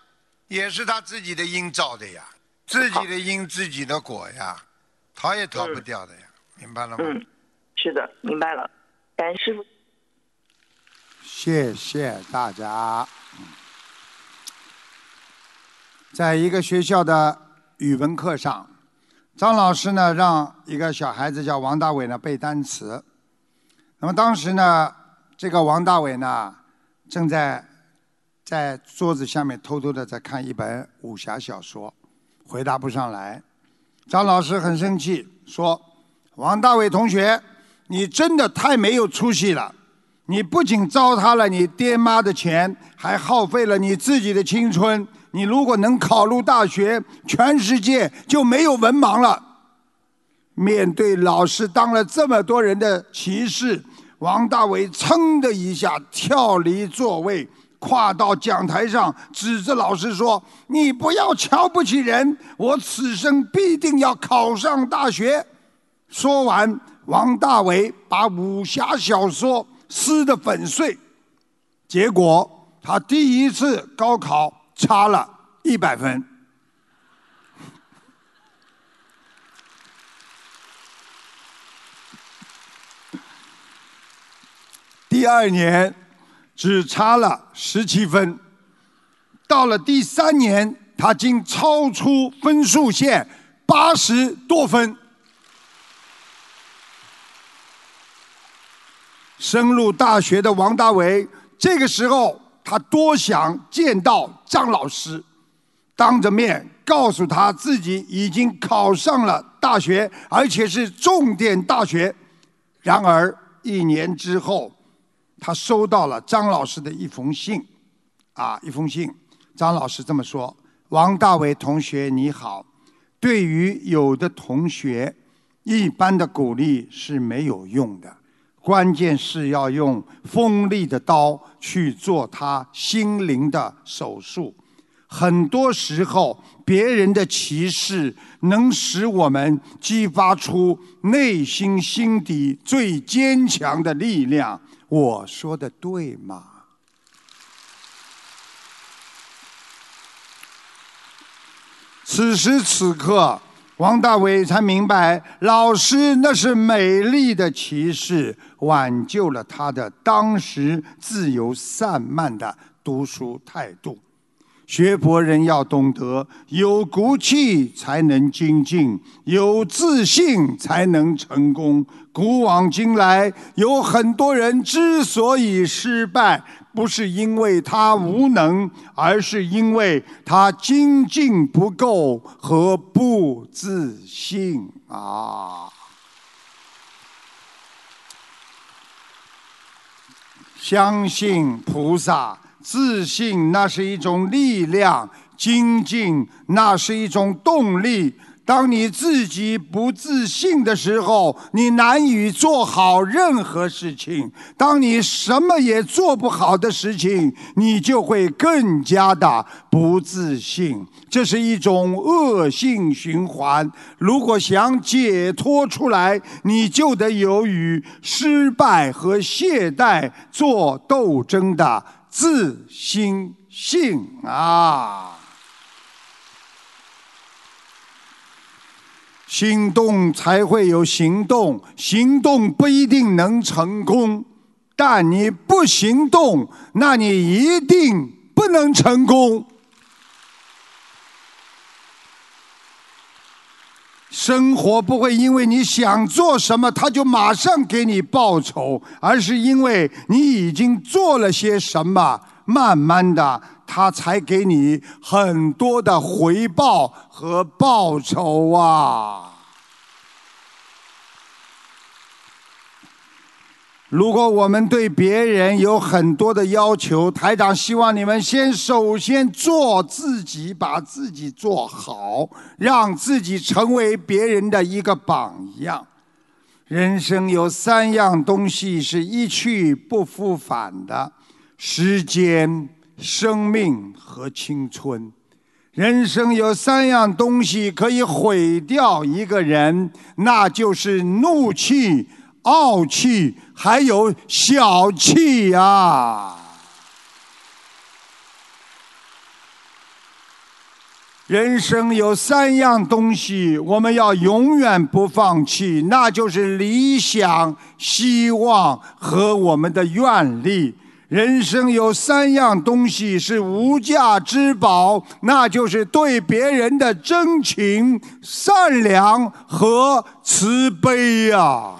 也是他自己的因造的呀，自己的因自己的果呀，逃也逃不掉的呀，明白了吗？嗯，是的，明白了。感恩师傅。谢谢大家。在一个学校的语文课上，张老师呢让一个小孩子叫王大伟呢背单词。那么当时呢，这个王大伟呢正在在桌子下面偷偷的在看一本武侠小说，回答不上来。张老师很生气，说：“王大伟同学，你真的太没有出息了！你不仅糟蹋了你爹妈的钱，还耗费了你自己的青春。你如果能考入大学，全世界就没有文盲了。”面对老师当了这么多人的歧视，王大伟噌的一下跳离座位。跨到讲台上，指着老师说：“你不要瞧不起人，我此生必定要考上大学。”说完，王大为把武侠小说撕得粉碎。结果，他第一次高考差了一百分。第二年。只差了十七分，到了第三年，他竟超出分数线八十多分。升入大学的王大为，这个时候他多想见到张老师，当着面告诉他自己已经考上了大学，而且是重点大学。然而一年之后。他收到了张老师的一封信，啊，一封信。张老师这么说：“王大伟同学你好，对于有的同学，一般的鼓励是没有用的，关键是要用锋利的刀去做他心灵的手术。很多时候，别人的歧视能使我们激发出内心心底最坚强的力量。”我说的对吗？此时此刻，王大伟才明白，老师那是美丽的骑士，挽救了他的当时自由散漫的读书态度。学佛人要懂得，有骨气才能精进，有自信才能成功。古往今来，有很多人之所以失败，不是因为他无能，而是因为他精进不够和不自信啊！相信菩萨。自信那是一种力量，精进那是一种动力。当你自己不自信的时候，你难以做好任何事情。当你什么也做不好的事情，你就会更加的不自信。这是一种恶性循环。如果想解脱出来，你就得有与失败和懈怠做斗争的自信性啊。心动才会有行动，行动不一定能成功，但你不行动，那你一定不能成功。生活不会因为你想做什么，他就马上给你报酬，而是因为你已经做了些什么，慢慢的。他才给你很多的回报和报酬啊。如果我们对别人有很多的要求，台长希望你们先首先做自己，把自己做好，让自己成为别人的一个榜样。人生有三样东西是一去不复返的：时间、生命和青春。人生有三样东西可以毁掉一个人，那就是怒气。傲气，还有小气呀！人生有三样东西，我们要永远不放弃，那就是理想、希望和我们的愿力。人生有三样东西是无价之宝，那就是对别人的真情、善良和慈悲呀！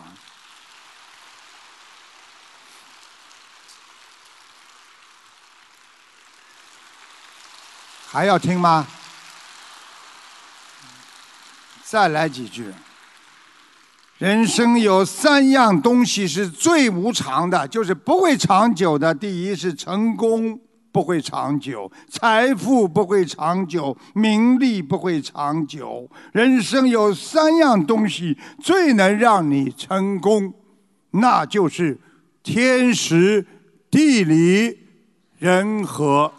还要听吗？再来几句。人生有三样东西是最无常的，就是不会长久的。第一是成功不会长久，财富不会长久，名利不会长久。人生有三样东西最能让你成功，那就是天时、地利、人和。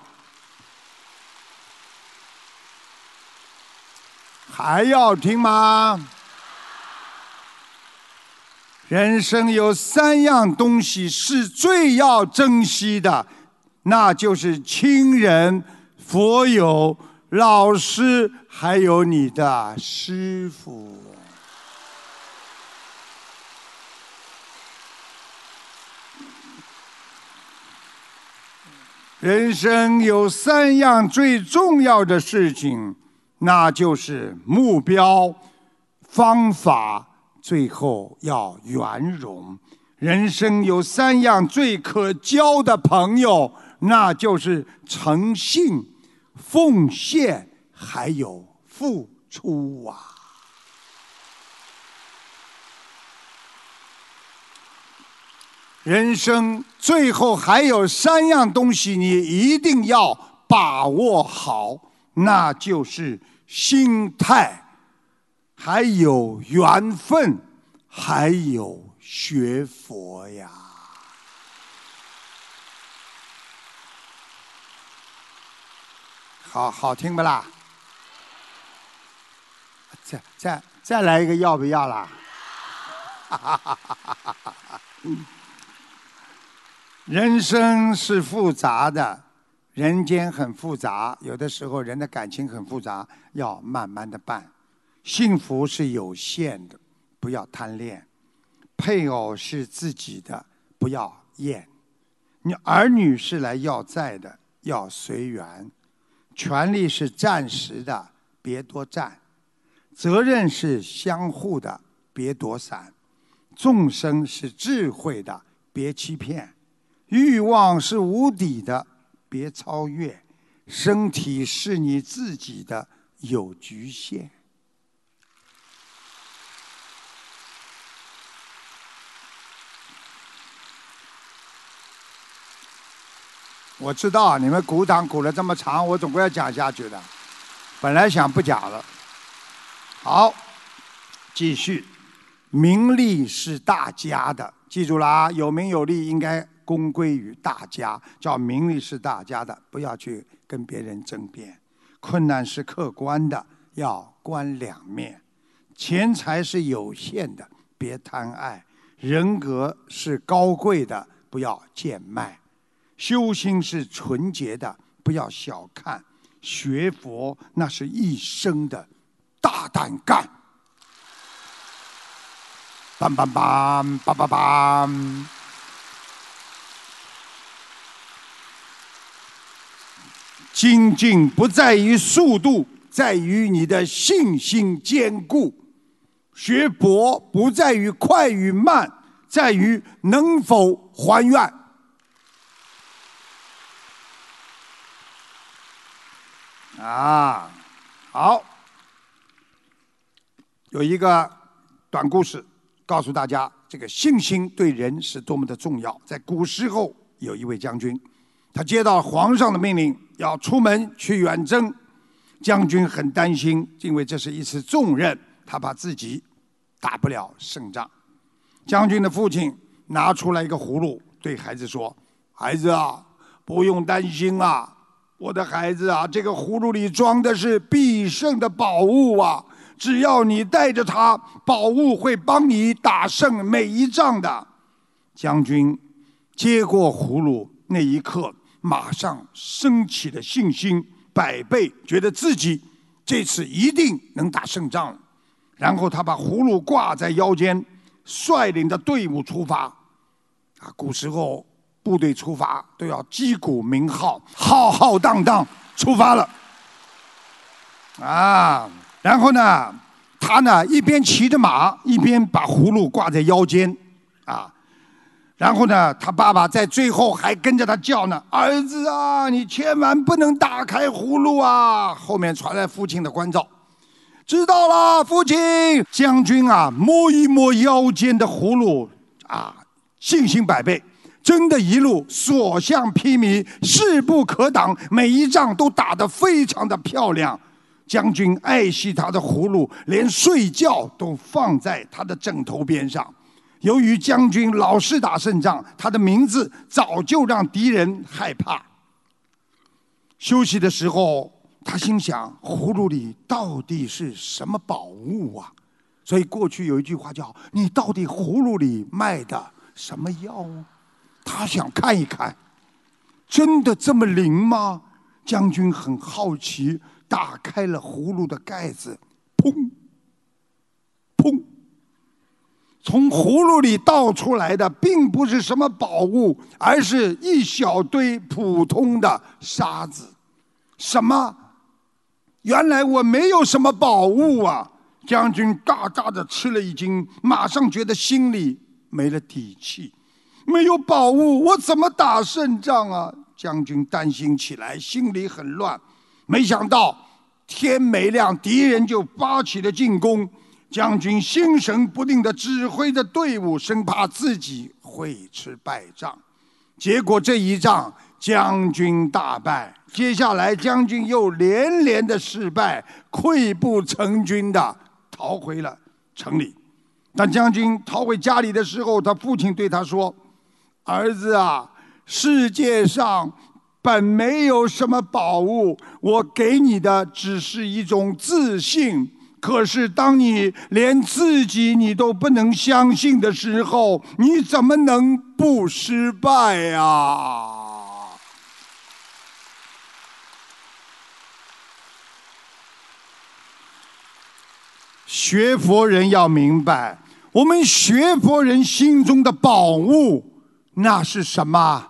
还要听吗？人生有三样东西是最要珍惜的，那就是亲人、佛友、老师，还有你的师傅。人生有三样最重要的事情。那就是目标、方法，最后要圆融。人生有三样最可交的朋友，那就是诚信、奉献，还有付出啊。人生最后还有三样东西，你一定要把握好。那就是心态，还有缘分，还有学佛呀。好好听不啦？再再再来一个，要不要啦？人生是复杂的。人间很复杂，有的时候人的感情很复杂，要慢慢的办。幸福是有限的，不要贪恋；配偶是自己的，不要厌；你儿女是来要债的，要随缘；权力是暂时的，别多占；责任是相互的，别躲闪；众生是智慧的，别欺骗；欲望是无底的。别超越，身体是你自己的，有局限。我知道你们鼓掌鼓了这么长，我总归要讲下去的。本来想不讲了。好，继续。名利是大家的，记住了啊！有名有利应该。公归于大家，叫名利是大家的，不要去跟别人争辩。困难是客观的，要观两面。钱财是有限的，别贪爱。人格是高贵的，不要贱卖。修心是纯洁的，不要小看。学佛那是一生的大胆干。梆梆梆，梆梆梆。精进不在于速度，在于你的信心坚固；学佛不在于快与慢，在于能否还愿。啊，好，有一个短故事告诉大家，这个信心对人是多么的重要。在古时候，有一位将军，他接到皇上的命令，要出门去远征。将军很担心，因为这是一次重任，他怕自己打不了胜仗。将军的父亲拿出来一个葫芦，对孩子说：“孩子啊，不用担心啊，我的孩子啊，这个葫芦里装的是必胜的宝物啊！只要你带着它，宝物会帮你打胜每一仗的。”将军接过葫芦那一刻，马上升起了信心。百倍觉得自己这次一定能打胜仗，然后他把葫芦挂在腰间，率领着队伍出发。啊，古时候部队出发都要击鼓鸣号，浩浩荡荡出发了。啊，然后呢，他呢一边骑着马，一边把葫芦挂在腰间，啊。然后呢，他爸爸在最后还跟着他叫呢：“儿子啊，你千万不能打开葫芦啊！”后面传来父亲的关照：“知道了，父亲。”将军啊，摸一摸腰间的葫芦，啊，信心百倍，真的一路所向披靡，势不可挡，每一仗都打得非常的漂亮。将军爱惜他的葫芦，连睡觉都放在他的枕头边上。由于将军老是打胜仗，他的名字早就让敌人害怕。休息的时候，他心想：葫芦里到底是什么宝物啊？所以过去有一句话叫“你到底葫芦里卖的什么药啊？”他想看一看，真的这么灵吗？将军很好奇，打开了葫芦的盖子，砰，砰。从葫芦里倒出来的并不是什么宝物，而是一小堆普通的沙子。什么？原来我没有什么宝物啊！将军大大的吃了一惊，马上觉得心里没了底气。没有宝物，我怎么打胜仗啊？将军担心起来，心里很乱。没想到天没亮，敌人就发起了进攻。将军心神不定地指挥着队伍，生怕自己会吃败仗。结果这一仗，将军大败。接下来，将军又连连的失败，溃不成军的逃回了城里。当将军逃回家里的时候，他父亲对他说：“儿子啊，世界上本没有什么宝物，我给你的只是一种自信。”可是，当你连自己你都不能相信的时候，你怎么能不失败呀？学佛人要明白，我们学佛人心中的宝物，那是什么？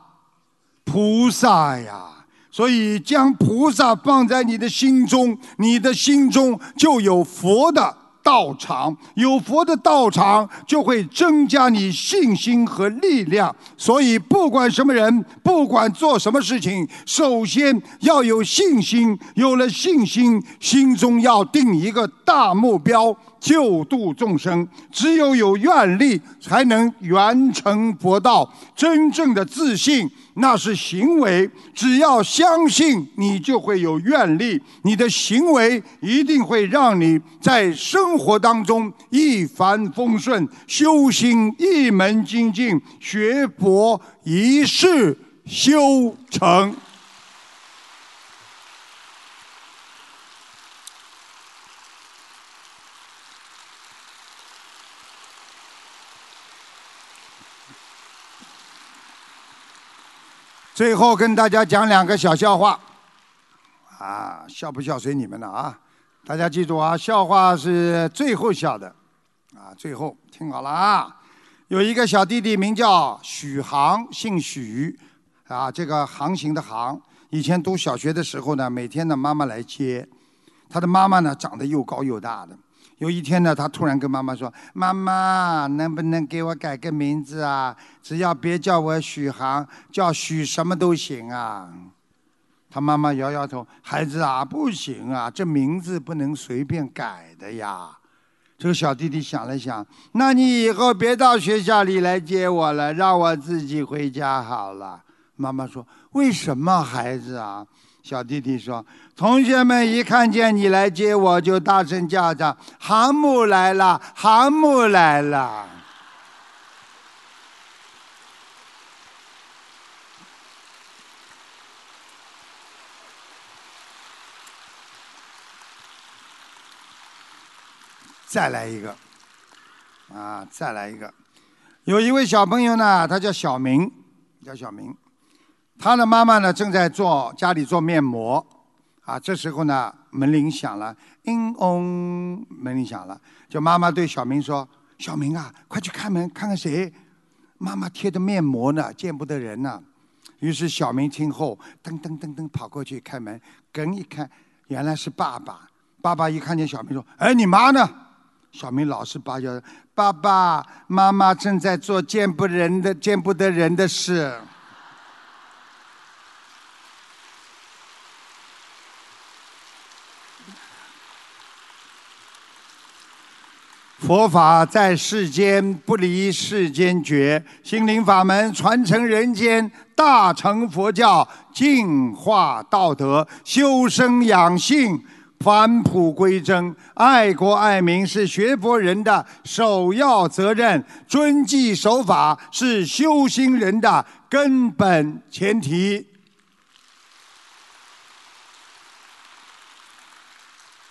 菩萨呀！所以，将菩萨放在你的心中，你的心中就有佛的道场。有佛的道场，就会增加你信心和力量。所以，不管什么人，不管做什么事情，首先要有信心。有了信心，心中要定一个大目标。救度众生，只有有愿力，才能圆成佛道。真正的自信，那是行为。只要相信，你就会有愿力。你的行为一定会让你在生活当中一帆风顺，修行一门精进，学佛一世修成。最后跟大家讲两个小笑话，啊，笑不笑随你们了啊！大家记住啊，笑话是最后笑的，啊，最后听好了啊！有一个小弟弟名叫许航，姓许，啊，这个航行的航。以前读小学的时候呢，每天呢妈妈来接，他的妈妈呢长得又高又大的。有一天呢，他突然跟妈妈说：“妈妈，能不能给我改个名字啊？只要别叫我许航，叫许什么都行啊。”他妈妈摇摇头：“孩子啊，不行啊，这名字不能随便改的呀。”这个小弟弟想了想：“那你以后别到学校里来接我了，让我自己回家好了。”妈妈说：“为什么，孩子啊？”小弟弟说：“同学们一看见你来接我，就大声叫着‘航母来了，航母来了’。”再来一个，啊，再来一个。有一位小朋友呢，他叫小明，叫小明。他的妈妈呢，正在做家里做面膜。啊，这时候呢，门铃响了，叮嗡，门铃响了。就妈妈对小明说：“小明啊，快去开门，看看谁。”妈妈贴的面膜呢，见不得人呢。于是小明听后，噔噔噔噔跑过去开门，跟一看，原来是爸爸。爸爸一看见小明说：“哎，你妈呢？”小明老实巴交：“爸爸妈妈正在做见不人的、见不得人的事。”佛法在世间，不离世间觉。心灵法门传承人间，大乘佛教净化道德，修身养性。返璞归真，爱国爱民是学佛人的首要责任；遵纪守法是修心人的根本前提。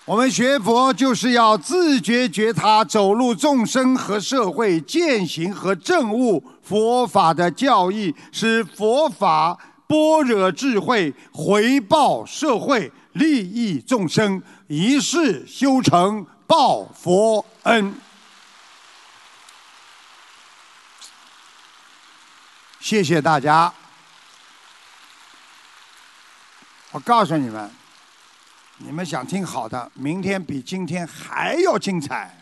我们学佛就是要自觉觉他，走入众生和社会，践行和证悟佛法的教义，使佛法般若智慧回报社会。利益众生，一世修成报佛恩。谢谢大家。我告诉你们，你们想听好的，明天比今天还要精彩，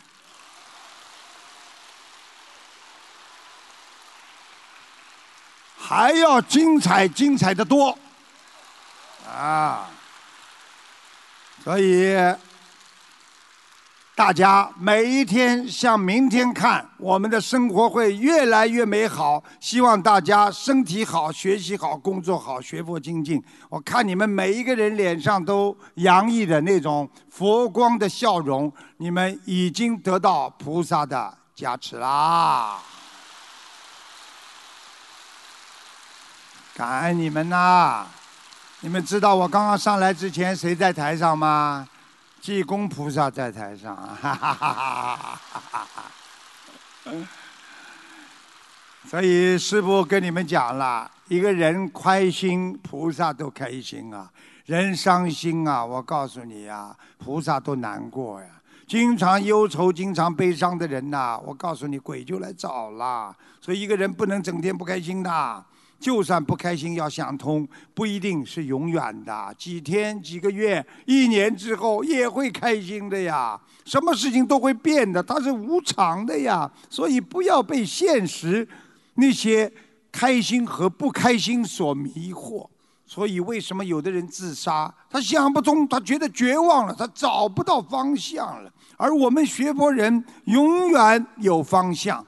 还要精彩，精彩的多啊！所以，大家每一天向明天看，我们的生活会越来越美好。希望大家身体好、学习好、工作好、学佛精进。我看你们每一个人脸上都洋溢的那种佛光的笑容，你们已经得到菩萨的加持啦！感恩你们呐！你们知道我刚刚上来之前谁在台上吗？济公菩萨在台上，哈哈哈哈哈哈！所以师父跟你们讲了，一个人开心，菩萨都开心啊；人伤心啊，我告诉你啊，菩萨都难过呀。经常忧愁、经常悲伤的人呐，我告诉你，鬼就来找了。所以一个人不能整天不开心的。就算不开心，要想通，不一定是永远的。几天、几个月、一年之后也会开心的呀。什么事情都会变的，它是无常的呀。所以不要被现实那些开心和不开心所迷惑。所以为什么有的人自杀？他想不通，他觉得绝望了，他找不到方向了。而我们学佛人永远有方向。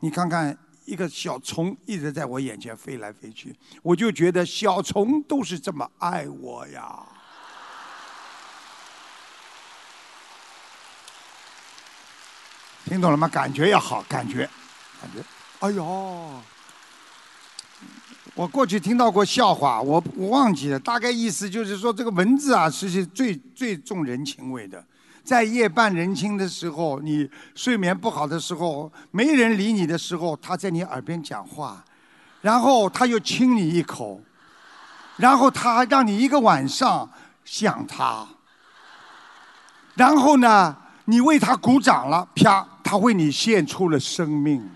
你看看。一个小虫一直在我眼前飞来飞去，我就觉得小虫都是这么爱我呀。听懂了吗？感觉要好，感觉，感觉，哎呦！我过去听到过笑话，我我忘记了，大概意思就是说，这个蚊子啊，是最最重人情味的。在夜半人静的时候，你睡眠不好的时候，没人理你的时候，他在你耳边讲话，然后他又亲你一口，然后他让你一个晚上想他，然后呢，你为他鼓掌了，啪，他为你献出了生命。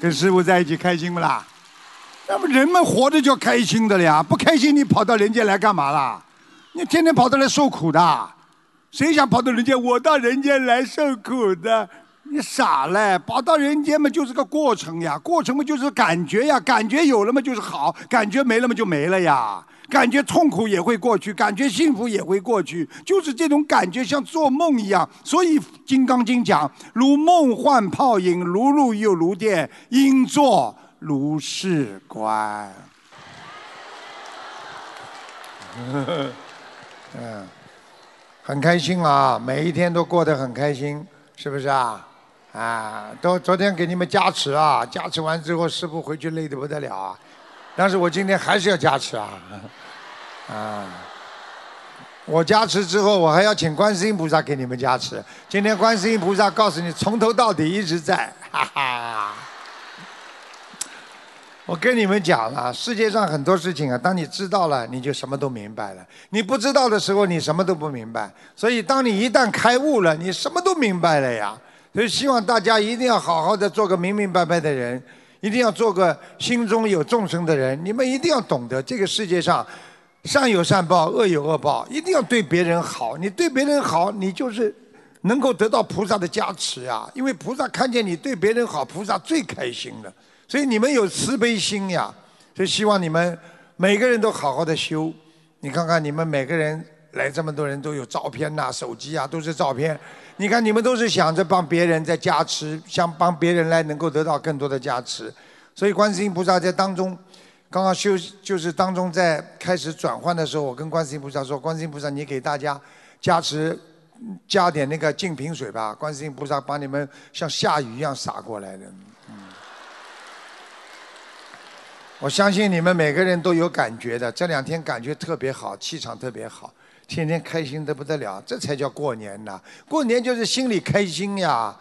跟师傅在一起开心不啦？那么人们活着就开心的了呀，不开心你跑到人间来干嘛啦？你天天跑到来受苦的，谁想跑到人间？我到人间来受苦的。你傻嘞！跑到人间嘛，就是个过程呀，过程嘛就是感觉呀，感觉有了嘛就是好，感觉没了嘛就没了呀。感觉痛苦也会过去，感觉幸福也会过去，就是这种感觉像做梦一样。所以《金刚经》讲：如梦幻泡影，如露又如电，应作如是观。嗯，很开心啊，每一天都过得很开心，是不是啊？啊，都昨天给你们加持啊，加持完之后，师傅回去累得不得了啊。但是我今天还是要加持啊，啊，我加持之后，我还要请观世音菩萨给你们加持。今天观世音菩萨告诉你，从头到底一直在，哈哈。我跟你们讲了，世界上很多事情啊，当你知道了，你就什么都明白了；你不知道的时候，你什么都不明白。所以，当你一旦开悟了，你什么都明白了呀。所以，希望大家一定要好好的做个明明白白的人，一定要做个心中有众生的人。你们一定要懂得，这个世界上善有善报，恶有恶报，一定要对别人好。你对别人好，你就是能够得到菩萨的加持啊！因为菩萨看见你对别人好，菩萨最开心了。所以你们有慈悲心呀！所以希望你们每个人都好好的修。你看看你们每个人来这么多人都有照片呐，手机啊都是照片。你看，你们都是想着帮别人在加持，想帮别人来能够得到更多的加持，所以观世音菩萨在当中，刚刚修就是当中在开始转换的时候，我跟观世音菩萨说：“观世音菩萨，你给大家加持，加点那个净瓶水吧。”观世音菩萨把你们像下雨一样洒过来的。嗯，我相信你们每个人都有感觉的，这两天感觉特别好，气场特别好。天天开心的不得了，这才叫过年呐！过年就是心里开心呀。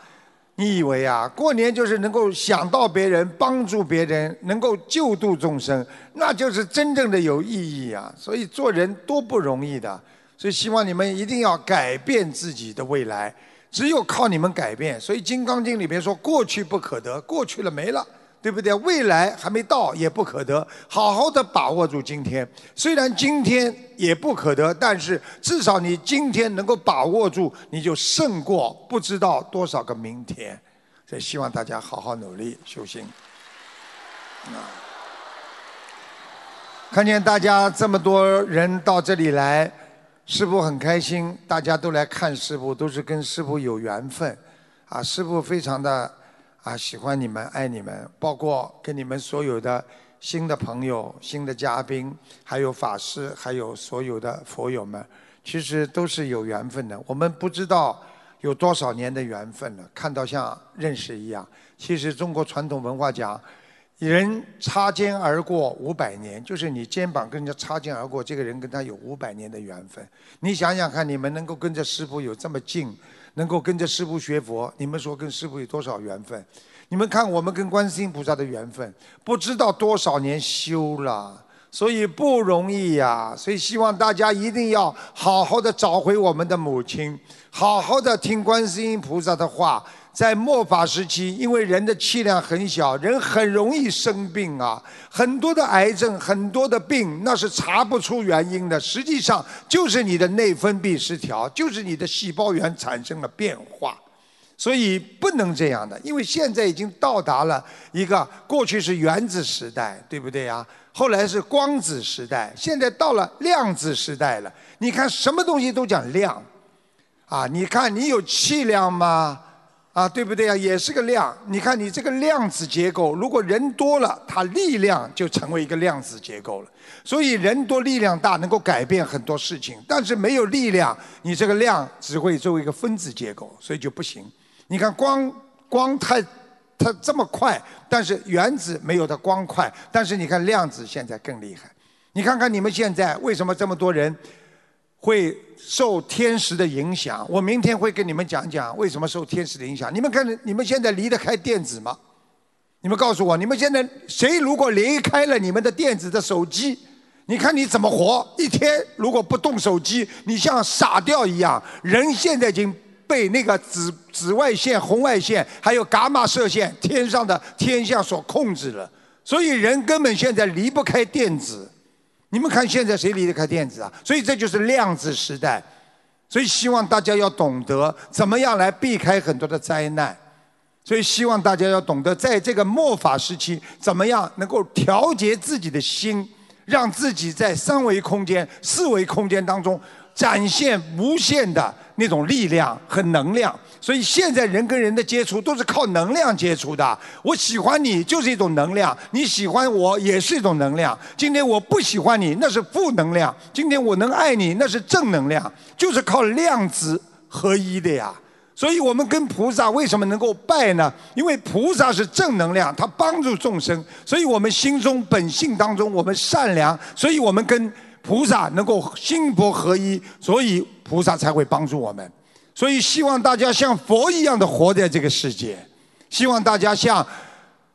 你以为啊，过年就是能够想到别人、帮助别人、能够救度众生，那就是真正的有意义啊！所以做人多不容易的，所以希望你们一定要改变自己的未来，只有靠你们改变。所以《金刚经》里边说：“过去不可得，过去了没了。”对不对？未来还没到，也不可得。好好的把握住今天，虽然今天也不可得，但是至少你今天能够把握住，你就胜过不知道多少个明天。所以希望大家好好努力修行。啊！看见大家这么多人到这里来，师傅很开心。大家都来看师傅，都是跟师傅有缘分。啊，师傅非常的。啊，喜欢你们，爱你们，包括跟你们所有的新的朋友、新的嘉宾，还有法师，还有所有的佛友们，其实都是有缘分的。我们不知道有多少年的缘分了，看到像认识一样。其实中国传统文化讲，人擦肩而过五百年，就是你肩膀跟人家擦肩而过，这个人跟他有五百年的缘分。你想想看，你们能够跟着师傅有这么近。能够跟着师傅学佛，你们说跟师傅有多少缘分？你们看我们跟观世音菩萨的缘分，不知道多少年修了，所以不容易呀。所以希望大家一定要好好的找回我们的母亲，好好的听观世音菩萨的话。在末法时期，因为人的气量很小，人很容易生病啊，很多的癌症，很多的病，那是查不出原因的。实际上就是你的内分泌失调，就是你的细胞源产生了变化，所以不能这样的。因为现在已经到达了一个过去是原子时代，对不对呀？后来是光子时代，现在到了量子时代了。你看什么东西都讲量，啊，你看你有气量吗？啊，对不对啊？也是个量。你看，你这个量子结构，如果人多了，它力量就成为一个量子结构了。所以人多力量大，能够改变很多事情。但是没有力量，你这个量只会作为一个分子结构，所以就不行。你看光光太它这么快，但是原子没有它光快。但是你看量子现在更厉害。你看看你们现在为什么这么多人？会受天时的影响，我明天会跟你们讲讲为什么受天时的影响。你们看，你们现在离得开电子吗？你们告诉我，你们现在谁如果离开了你们的电子的手机，你看你怎么活？一天如果不动手机，你像傻掉一样。人现在已经被那个紫紫外线、红外线还有伽马射线、天上的天象所控制了，所以人根本现在离不开电子。你们看现在谁离得开电子啊？所以这就是量子时代，所以希望大家要懂得怎么样来避开很多的灾难。所以希望大家要懂得，在这个末法时期，怎么样能够调节自己的心，让自己在三维空间、四维空间当中展现无限的那种力量和能量。所以现在人跟人的接触都是靠能量接触的。我喜欢你就是一种能量，你喜欢我也是一种能量。今天我不喜欢你，那是负能量；今天我能爱你，那是正能量，就是靠量子合一的呀。所以我们跟菩萨为什么能够拜呢？因为菩萨是正能量，他帮助众生。所以我们心中本性当中我们善良，所以我们跟菩萨能够心佛合一，所以菩萨才会帮助我们。所以希望大家像佛一样的活在这个世界，希望大家像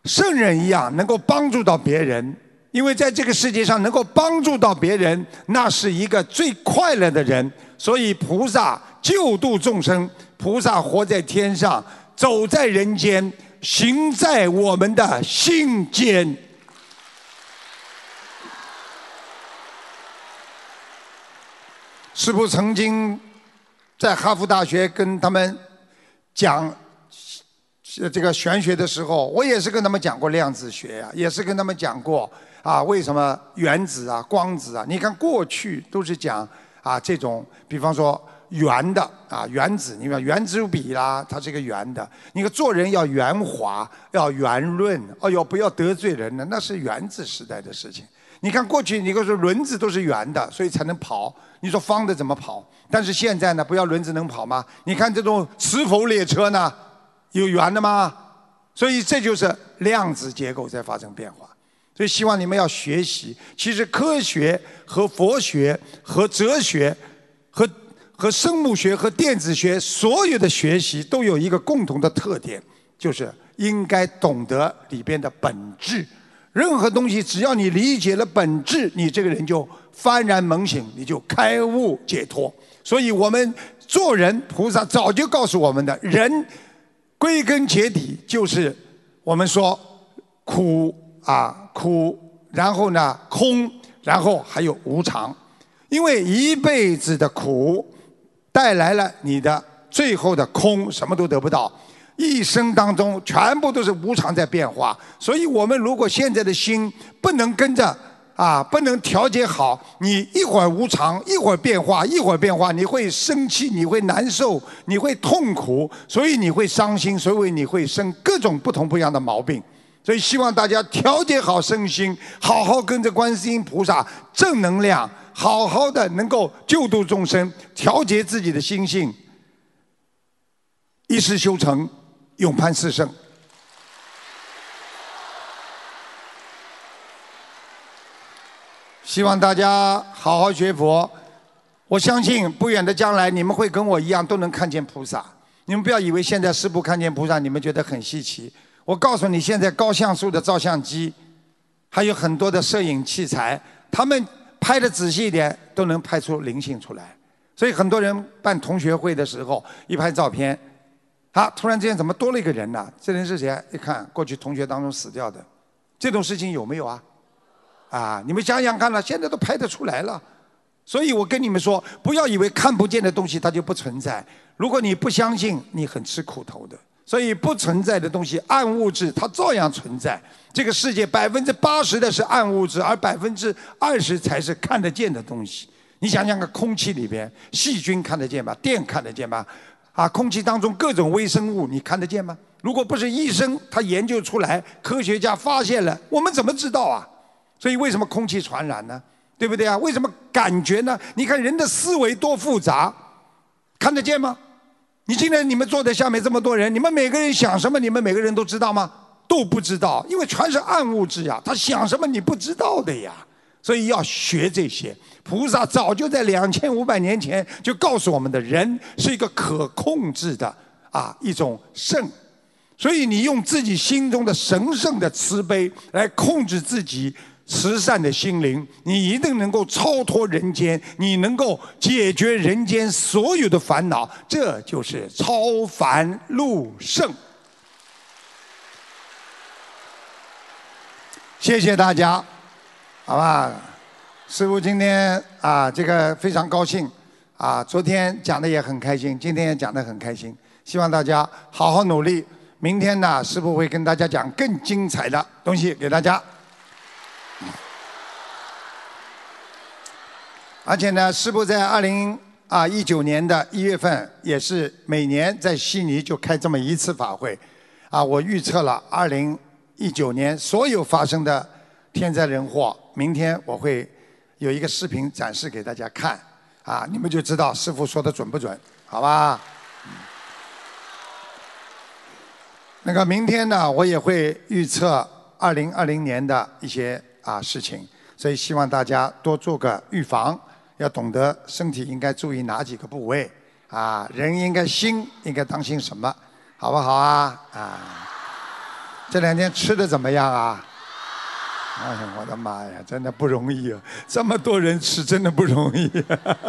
圣人一样能够帮助到别人，因为在这个世界上能够帮助到别人，那是一个最快乐的人。所以菩萨救度众生，菩萨活在天上，走在人间，行在我们的心间。师父曾经。在哈佛大学跟他们讲这个玄学的时候，我也是跟他们讲过量子学呀，也是跟他们讲过啊，为什么原子啊、光子啊？你看过去都是讲啊这种，比方说圆的啊原子，你看圆珠笔啦，它是一个圆的。你看做人要圆滑，要圆润，哦哟，不要得罪人呢，那是原子时代的事情。你看过去，你说轮子都是圆的，所以才能跑。你说方的怎么跑？但是现在呢，不要轮子能跑吗？你看这种磁浮列车呢，有圆的吗？所以这就是量子结构在发生变化。所以希望你们要学习。其实科学和佛学和哲学和和生物学和电子学所有的学习都有一个共同的特点，就是应该懂得里边的本质。任何东西，只要你理解了本质，你这个人就幡然猛醒，你就开悟解脱。所以我们做人，菩萨早就告诉我们的，人归根结底就是我们说苦啊苦，然后呢空，然后还有无常。因为一辈子的苦带来了你的最后的空，什么都得不到。一生当中全部都是无常在变化，所以我们如果现在的心不能跟着啊，不能调节好，你一会儿无常，一会儿变化，一会儿变化，你会生气，你会难受，你会痛苦，所以你会伤心，所以你会生各种不同不一样的毛病。所以希望大家调节好身心，好好跟着观世音菩萨正能量，好好的能够救度众生，调节自己的心性，一世修成。永攀四圣，希望大家好好学佛。我相信不远的将来，你们会跟我一样都能看见菩萨。你们不要以为现在师父看见菩萨，你们觉得很稀奇。我告诉你，现在高像素的照相机，还有很多的摄影器材，他们拍的仔细一点，都能拍出灵性出来。所以很多人办同学会的时候，一拍照片。他突然之间怎么多了一个人呢？这人是谁？一看过去同学当中死掉的，这种事情有没有啊？啊，你们想想看呢，现在都拍得出来了。所以我跟你们说，不要以为看不见的东西它就不存在。如果你不相信，你很吃苦头的。所以不存在的东西，暗物质它照样存在。这个世界百分之八十的是暗物质，而百分之二十才是看得见的东西。你想想看，空气里边细菌看得见吧？电看得见吧？啊，空气当中各种微生物，你看得见吗？如果不是医生他研究出来，科学家发现了，我们怎么知道啊？所以为什么空气传染呢？对不对啊？为什么感觉呢？你看人的思维多复杂，看得见吗？你今天你们坐在下面这么多人，你们每个人想什么？你们每个人都知道吗？都不知道，因为全是暗物质呀。他想什么你不知道的呀。所以要学这些。菩萨早就在两千五百年前就告诉我们的人是一个可控制的啊一种圣，所以你用自己心中的神圣的慈悲来控制自己慈善的心灵，你一定能够超脱人间，你能够解决人间所有的烦恼，这就是超凡入圣。谢谢大家，好吧。师傅今天啊，这个非常高兴，啊，昨天讲的也很开心，今天也讲的很开心，希望大家好好努力。明天呢，师傅会跟大家讲更精彩的东西给大家。而且呢，师傅在二零啊一九年的一月份，也是每年在悉尼就开这么一次法会，啊，我预测了二零一九年所有发生的天灾人祸，明天我会有一个视频展示给大家看，啊，你们就知道师傅说的准不准，好吧？那个明天呢，我也会预测二零二零年的一些啊事情，所以希望大家多做个预防。要懂得身体应该注意哪几个部位啊？人应该心应该当心什么？好不好啊？啊！这两天吃的怎么样啊？哎呀，我的妈呀，真的不容易啊！这么多人吃，真的不容易。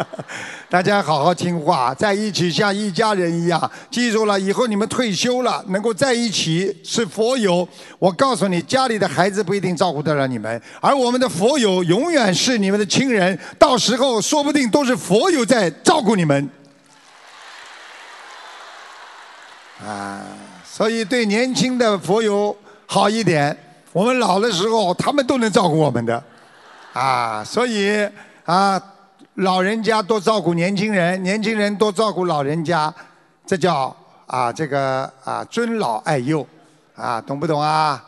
大家好好听话，在一起像一家人一样。记住了，以后你们退休了，能够在一起是佛友。我告诉你，家里的孩子不一定照顾得了你们，而我们的佛友永远是你们的亲人。到时候说不定都是佛友在照顾你们。啊，所以对年轻的佛友好一点。我们老的时候，他们都能照顾我们的，啊，所以啊，老人家多照顾年轻人，年轻人多照顾老人家，这叫啊，这个啊，尊老爱幼，啊，懂不懂啊？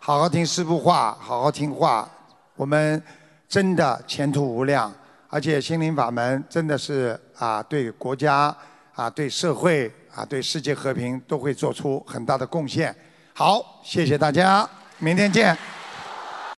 好好听师傅话，好好听话，我们真的前途无量，而且心灵法门真的是啊，对国家啊，对社会啊，对世界和平都会做出很大的贡献。好，谢谢大家。明天见。